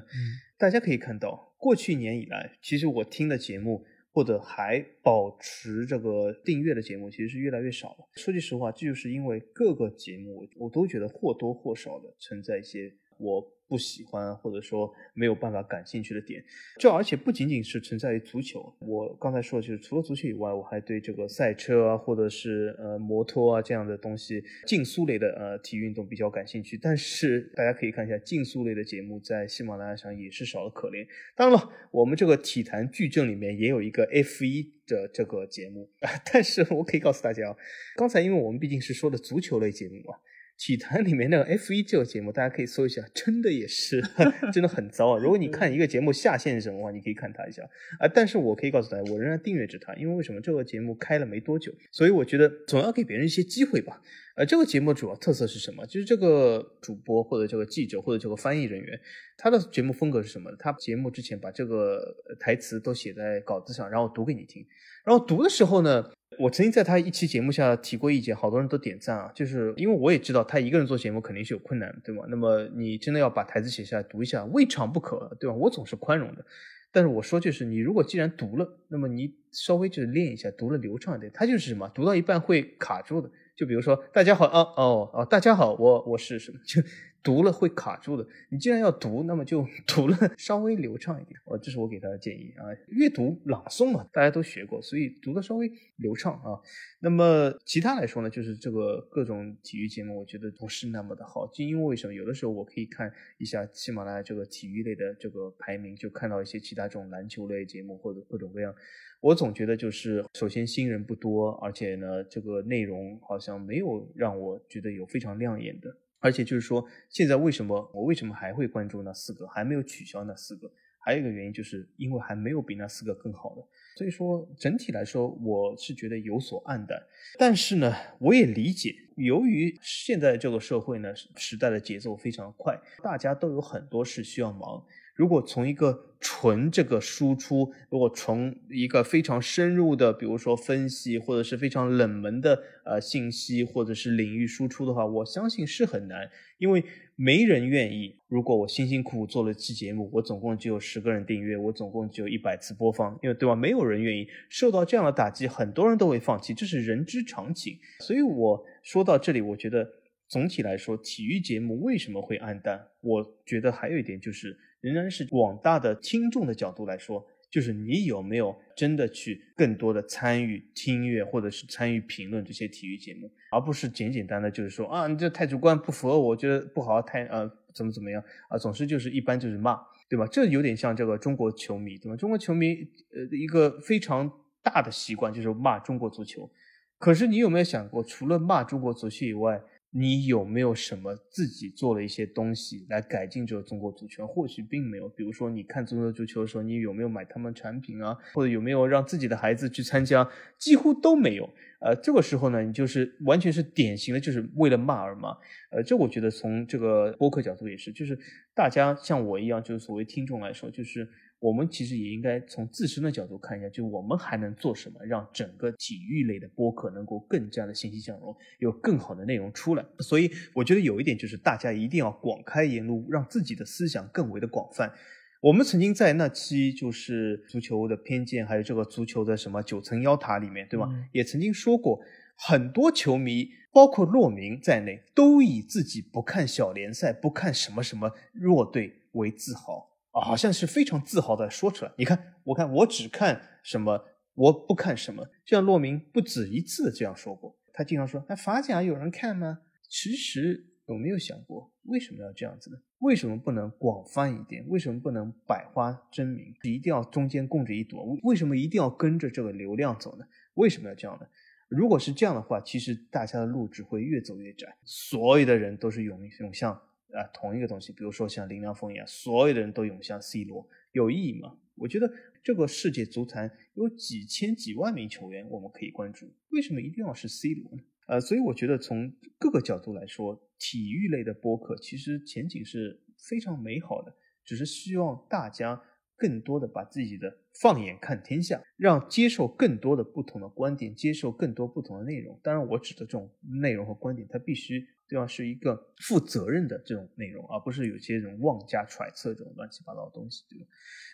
大家可以看到，过去一年以来，其实我听的节目或者还保持这个订阅的节目，其实是越来越少了。说句实话，这就是因为各个节目我都觉得或多或少的存在一些我。不喜欢或者说没有办法感兴趣的点，这而且不仅仅是存在于足球。我刚才说的就是除了足球以外，我还对这个赛车啊，或者是呃摩托啊这样的东西，竞速类的呃体育运动比较感兴趣。但是大家可以看一下，竞速类的节目在喜马拉雅上也是少的可怜。当然了，我们这个体坛矩阵里面也有一个 F 一的这个节目，但是我可以告诉大家啊，刚才因为我们毕竟是说的足球类节目嘛。体坛里面那个 F 一这个节目，大家可以搜一下，真的也是 真的很糟啊！如果你看一个节目下限是什么的话，你可以看它一下啊。但是我可以告诉大家，我仍然订阅着它，因为为什么？这个节目开了没多久，所以我觉得总要给别人一些机会吧。呃，这个节目主要特色是什么？就是这个主播或者这个记者或者这个翻译人员，他的节目风格是什么？他节目之前把这个台词都写在稿子上，然后读给你听。然后读的时候呢？我曾经在他一期节目下提过意见，好多人都点赞啊，就是因为我也知道他一个人做节目肯定是有困难，对吗？那么你真的要把台词写下来读一下，未尝不可，对吧？我总是宽容的，但是我说就是你如果既然读了，那么你稍微就是练一下，读了流畅一点。他就是什么，读到一半会卡住的，就比如说大家好啊哦哦大家好，我我是什么就。读了会卡住的，你既然要读，那么就 读了稍微流畅一点。哦，这是我给他的建议啊。阅读朗诵嘛，大家都学过，所以读的稍微流畅啊。那么其他来说呢，就是这个各种体育节目，我觉得不是那么的好。就因为为什么？有的时候我可以看一下喜马拉雅这个体育类的这个排名，就看到一些其他这种篮球类节目或者各种各样。我总觉得就是首先新人不多，而且呢，这个内容好像没有让我觉得有非常亮眼的。而且就是说，现在为什么我为什么还会关注那四个，还没有取消那四个？还有一个原因，就是因为还没有比那四个更好的。所以说，整体来说，我是觉得有所暗淡。但是呢，我也理解，由于现在这个社会呢，时代的节奏非常快，大家都有很多事需要忙。如果从一个纯这个输出，如果从一个非常深入的，比如说分析，或者是非常冷门的呃信息，或者是领域输出的话，我相信是很难，因为没人愿意。如果我辛辛苦苦做了期节目，我总共只有十个人订阅，我总共只有一百次播放，因为对吧？没有人愿意受到这样的打击，很多人都会放弃，这是人之常情。所以我说到这里，我觉得总体来说，体育节目为什么会暗淡？我觉得还有一点就是。仍然是广大的听众的角度来说，就是你有没有真的去更多的参与听乐，或者是参与评论这些体育节目，而不是简简单的就是说啊，你这太主观，不符合我觉得不好，太呃怎么怎么样啊，总是就是一般就是骂，对吧？这有点像这个中国球迷，对吧？中国球迷呃一个非常大的习惯就是骂中国足球，可是你有没有想过，除了骂中国足球以外？你有没有什么自己做了一些东西来改进这个中国足球？或许并没有。比如说，你看中国足球的时候，你有没有买他们产品啊？或者有没有让自己的孩子去参加？几乎都没有。呃，这个时候呢，你就是完全是典型的，就是为了骂而骂。呃，这我觉得从这个播客角度也是，就是大家像我一样，就是所谓听众来说，就是。我们其实也应该从自身的角度看一下，就我们还能做什么，让整个体育类的播客能够更加的欣欣向荣，有更好的内容出来。所以我觉得有一点就是，大家一定要广开言路，让自己的思想更为的广泛。我们曾经在那期就是足球的偏见，还有这个足球的什么九层妖塔里面，对吗？也曾经说过，很多球迷，包括骆明在内，都以自己不看小联赛、不看什么什么弱队为自豪。好像是非常自豪的说出来。你看，我看我只看什么，我不看什么。这样骆明不止一次的这样说过。他经常说：“那法甲有人看吗？”其实有没有想过，为什么要这样子呢？为什么不能广泛一点？为什么不能百花争鸣？一定要中间供着一朵？为什么一定要跟着这个流量走呢？为什么要这样呢？如果是这样的话，其实大家的路只会越走越窄。所有的人都是涌涌向。啊，同一个东西，比如说像林良锋一样，所有的人都涌向 C 罗，有意义吗？我觉得这个世界足坛有几千几万名球员，我们可以关注，为什么一定要是 C 罗呢？呃，所以我觉得从各个角度来说，体育类的播客其实前景是非常美好的，只是希望大家更多的把自己的放眼看天下，让接受更多的不同的观点，接受更多不同的内容。当然，我指的这种内容和观点，它必须对吧是一个负责任的这种内容，而不是有些人妄加揣测这种乱七八糟的东西，对吧？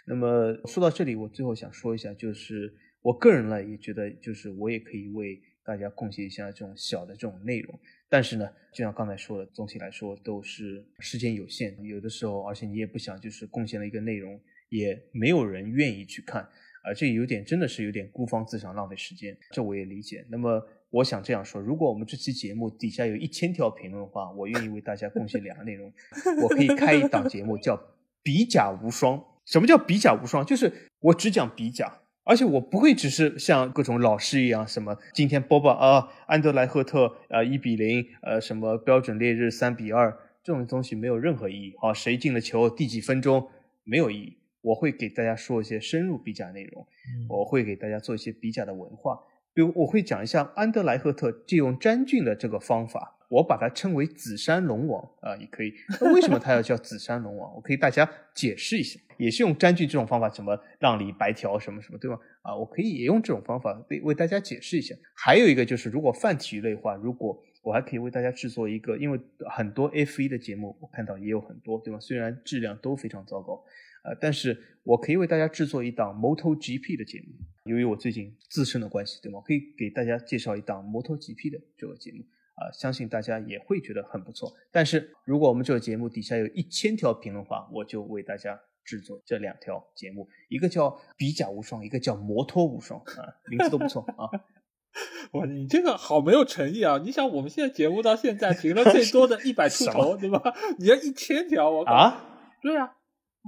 那么说到这里，我最后想说一下，就是我个人呢也觉得，就是我也可以为大家贡献一下这种小的这种内容。但是呢，就像刚才说的，总体来说都是时间有限，有的时候，而且你也不想就是贡献了一个内容。也没有人愿意去看，啊，这有点真的是有点孤芳自赏，浪费时间，这我也理解。那么我想这样说，如果我们这期节目底下有一千条评论的话，我愿意为大家贡献两个内容，我可以开一档节目叫“比甲无双”。什么叫“比甲无双”？就是我只讲比甲，而且我不会只是像各种老师一样，什么今天波波啊，安德莱赫特啊一比零，呃，什么标准烈日三比二，这种东西没有任何意义。啊，谁进了球，第几分钟，没有意义。我会给大家说一些深入比甲内容，我会给大家做一些比甲的文化，比如我会讲一下安德莱赫特借用詹俊的这个方法，我把它称为紫山龙王啊，也可以。那为什么他要叫紫山龙王？我可以大家解释一下，也是用詹俊这种方法，什么让梨白条什么什么，对吧？啊，我可以也用这种方法为为大家解释一下。还有一个就是，如果泛体育类话，如果我还可以为大家制作一个，因为很多 F 一的节目我看到也有很多，对吧？虽然质量都非常糟糕。呃，但是我可以为大家制作一档 MotoGP 的节目，由于我最近自身的关系，对吗？我可以给大家介绍一档 MotoGP 的这个节目，啊，相信大家也会觉得很不错。但是如果我们这个节目底下有一千条评论的话，我就为大家制作这两条节目，一个叫比甲无双，一个叫摩托无双，啊，名字都不错啊。哇，你这个好没有诚意啊！你想，我们现在节目到现在评论最多的一百出头，对吧？你要一千条，我啊，对呀。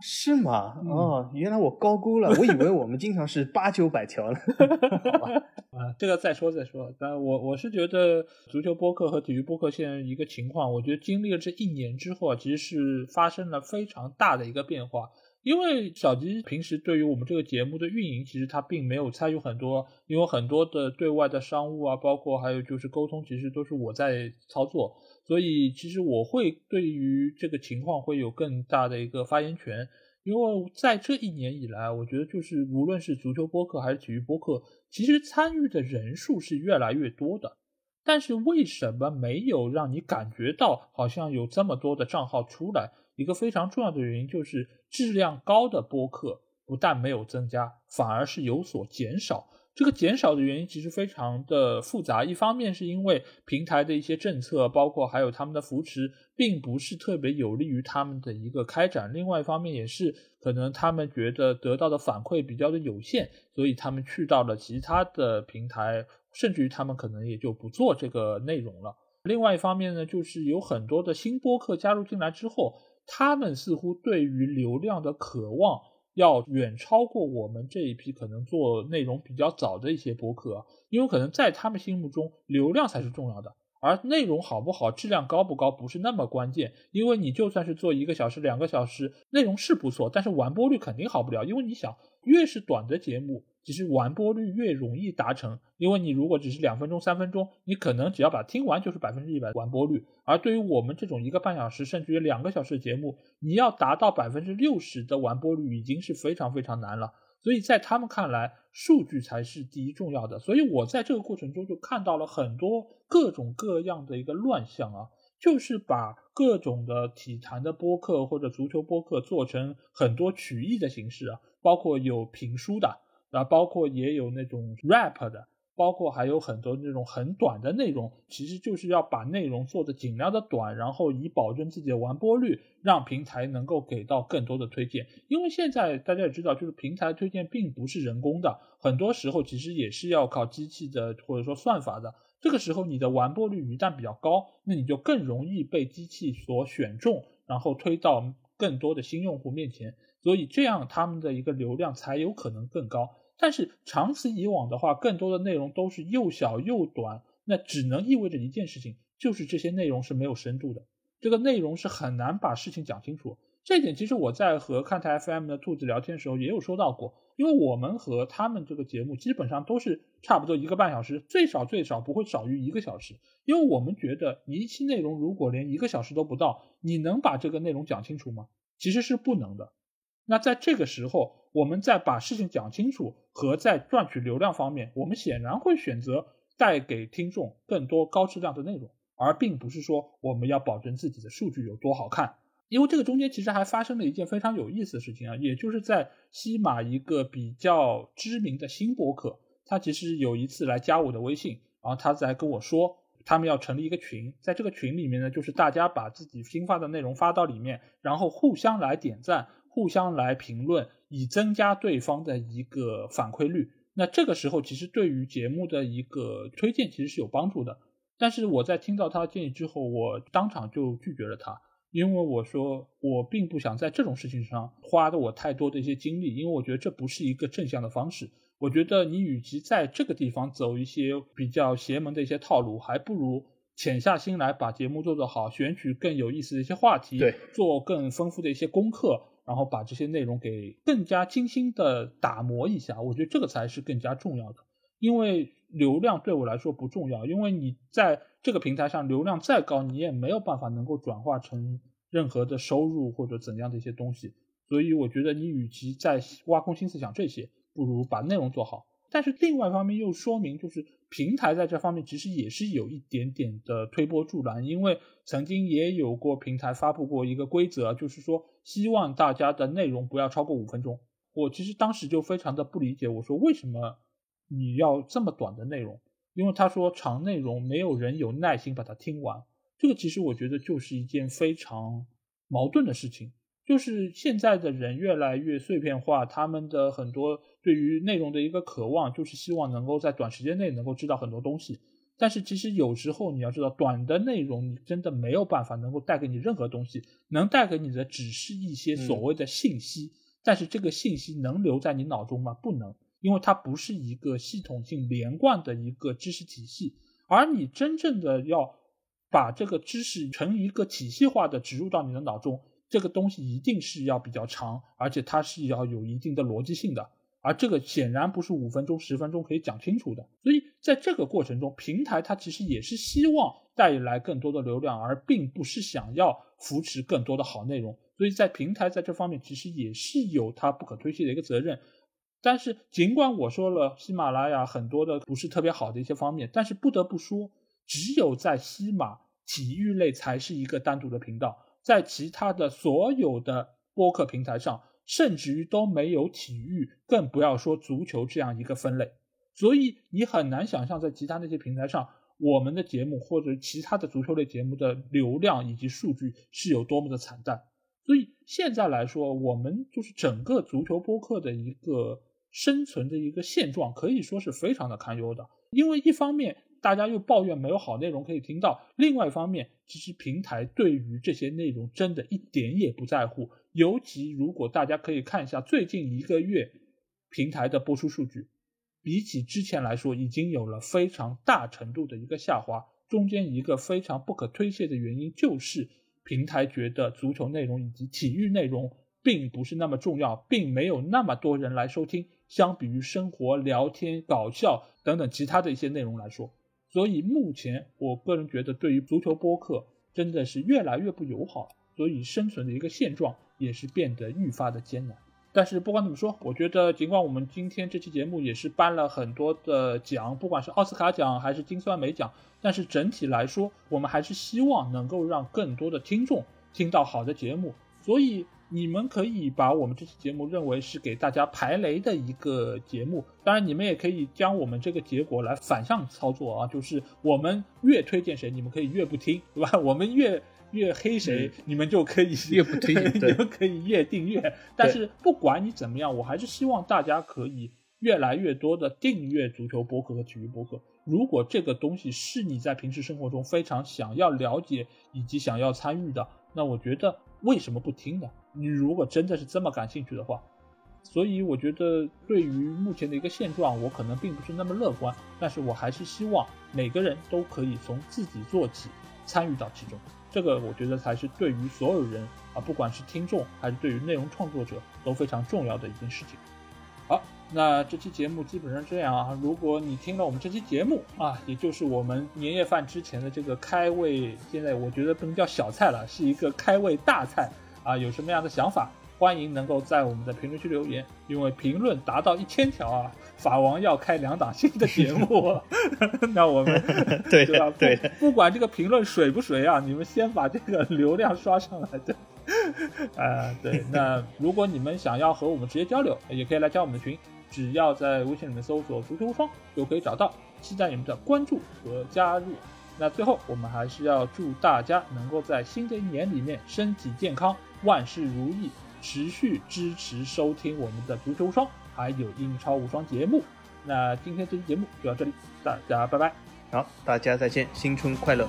是吗？哦，原来我高估了，我以为我们经常是八九百条呢。好吧，啊，这个再说再说。但我我是觉得足球播客和体育播客现在一个情况，我觉得经历了这一年之后啊，其实是发生了非常大的一个变化。因为小吉平时对于我们这个节目的运营，其实他并没有参与很多，因为很多的对外的商务啊，包括还有就是沟通，其实都是我在操作。所以，其实我会对于这个情况会有更大的一个发言权，因为在这一年以来，我觉得就是无论是足球播客还是体育播客，其实参与的人数是越来越多的。但是为什么没有让你感觉到好像有这么多的账号出来？一个非常重要的原因就是质量高的播客不但没有增加，反而是有所减少。这个减少的原因其实非常的复杂，一方面是因为平台的一些政策，包括还有他们的扶持，并不是特别有利于他们的一个开展；另外一方面也是可能他们觉得得到的反馈比较的有限，所以他们去到了其他的平台，甚至于他们可能也就不做这个内容了。另外一方面呢，就是有很多的新播客加入进来之后，他们似乎对于流量的渴望。要远超过我们这一批可能做内容比较早的一些博客，因为可能在他们心目中流量才是重要的，而内容好不好、质量高不高不是那么关键。因为你就算是做一个小时、两个小时，内容是不错，但是完播率肯定好不了。因为你想，越是短的节目。其实完播率越容易达成，因为你如果只是两分钟、三分钟，你可能只要把听完就是百分之一百完播率。而对于我们这种一个半小时甚至于两个小时的节目，你要达到百分之六十的完播率已经是非常非常难了。所以在他们看来，数据才是第一重要的。所以我在这个过程中就看到了很多各种各样的一个乱象啊，就是把各种的体坛的播客或者足球播客做成很多曲艺的形式啊，包括有评书的。啊，包括也有那种 rap 的，包括还有很多那种很短的内容，其实就是要把内容做的尽量的短，然后以保证自己的完播率，让平台能够给到更多的推荐。因为现在大家也知道，就是平台推荐并不是人工的，很多时候其实也是要靠机器的或者说算法的。这个时候你的完播率一旦比较高，那你就更容易被机器所选中，然后推到更多的新用户面前。所以这样他们的一个流量才有可能更高，但是长此以往的话，更多的内容都是又小又短，那只能意味着一件事情，就是这些内容是没有深度的，这个内容是很难把事情讲清楚。这一点其实我在和看台 FM 的兔子聊天的时候也有说到过，因为我们和他们这个节目基本上都是差不多一个半小时，最少最少不会少于一个小时，因为我们觉得一期内容如果连一个小时都不到，你能把这个内容讲清楚吗？其实是不能的。那在这个时候，我们在把事情讲清楚和在赚取流量方面，我们显然会选择带给听众更多高质量的内容，而并不是说我们要保证自己的数据有多好看。因为这个中间其实还发生了一件非常有意思的事情啊，也就是在西马一个比较知名的新播客，他其实有一次来加我的微信，然后他在跟我说，他们要成立一个群，在这个群里面呢，就是大家把自己新发的内容发到里面，然后互相来点赞，互相来评论，以增加对方的一个反馈率。那这个时候其实对于节目的一个推荐其实是有帮助的。但是我在听到他的建议之后，我当场就拒绝了他。因为我说我并不想在这种事情上花的我太多的一些精力，因为我觉得这不是一个正向的方式。我觉得你与其在这个地方走一些比较邪门的一些套路，还不如潜下心来把节目做得好，选取更有意思的一些话题，对，做更丰富的一些功课，然后把这些内容给更加精心的打磨一下。我觉得这个才是更加重要的，因为流量对我来说不重要，因为你在。这个平台上流量再高，你也没有办法能够转化成任何的收入或者怎样的一些东西。所以我觉得你与其在挖空心思想这些，不如把内容做好。但是另外一方面又说明，就是平台在这方面其实也是有一点点的推波助澜，因为曾经也有过平台发布过一个规则，就是说希望大家的内容不要超过五分钟。我其实当时就非常的不理解，我说为什么你要这么短的内容？因为他说长内容没有人有耐心把它听完，这个其实我觉得就是一件非常矛盾的事情。就是现在的人越来越碎片化，他们的很多对于内容的一个渴望，就是希望能够在短时间内能够知道很多东西。但是其实有时候你要知道，短的内容你真的没有办法能够带给你任何东西，能带给你的只是一些所谓的信息。但是这个信息能留在你脑中吗？不能。因为它不是一个系统性连贯的一个知识体系，而你真正的要把这个知识成一个体系化的植入到你的脑中，这个东西一定是要比较长，而且它是要有一定的逻辑性的，而这个显然不是五分钟、十分钟可以讲清楚的。所以在这个过程中，平台它其实也是希望带来更多的流量，而并不是想要扶持更多的好内容。所以在平台在这方面其实也是有它不可推卸的一个责任。但是，尽管我说了喜马拉雅很多的不是特别好的一些方面，但是不得不说，只有在西马体育类才是一个单独的频道，在其他的所有的播客平台上，甚至于都没有体育，更不要说足球这样一个分类。所以你很难想象，在其他那些平台上，我们的节目或者其他的足球类节目的流量以及数据是有多么的惨淡。所以现在来说，我们就是整个足球播客的一个。生存的一个现状可以说是非常的堪忧的，因为一方面大家又抱怨没有好内容可以听到，另外一方面其实平台对于这些内容真的一点也不在乎。尤其如果大家可以看一下最近一个月平台的播出数据，比起之前来说已经有了非常大程度的一个下滑。中间一个非常不可推卸的原因就是平台觉得足球内容以及体育内容并不是那么重要，并没有那么多人来收听。相比于生活、聊天、搞笑等等其他的一些内容来说，所以目前我个人觉得，对于足球播客真的是越来越不友好，所以生存的一个现状也是变得愈发的艰难。但是不管怎么说，我觉得尽管我们今天这期节目也是颁了很多的奖，不管是奥斯卡奖还是金酸梅奖，但是整体来说，我们还是希望能够让更多的听众听到好的节目，所以。你们可以把我们这期节目认为是给大家排雷的一个节目，当然你们也可以将我们这个结果来反向操作啊，就是我们越推荐谁，你们可以越不听，对吧？我们越越黑谁，你们就可以 越不推，你们可以越订阅。但是不管你怎么样，我还是希望大家可以越来越多的订阅足球博客和体育博客。如果这个东西是你在平时生活中非常想要了解以及想要参与的，那我觉得为什么不听呢？你如果真的是这么感兴趣的话，所以我觉得对于目前的一个现状，我可能并不是那么乐观。但是我还是希望每个人都可以从自己做起，参与到其中。这个我觉得才是对于所有人啊，不管是听众还是对于内容创作者都非常重要的一件事情。好，那这期节目基本上这样啊。如果你听了我们这期节目啊，也就是我们年夜饭之前的这个开胃，现在我觉得不能叫小菜了，是一个开胃大菜。啊，有什么样的想法，欢迎能够在我们的评论区留言，因为评论达到一千条啊，法王要开两档新的节目。那我们 对对吧？对不不管这个评论水不水啊，你们先把这个流量刷上来的。啊，对，那如果你们想要和我们直接交流，也可以来加我们的群，只要在微信里面搜索“足球无双”就可以找到。期待你们的关注和加入。那最后，我们还是要祝大家能够在新的一年里面身体健康，万事如意，持续支持收听我们的足球无双，还有英超无双节目。那今天这期节目就到这里，大家拜拜。好，大家再见，新春快乐。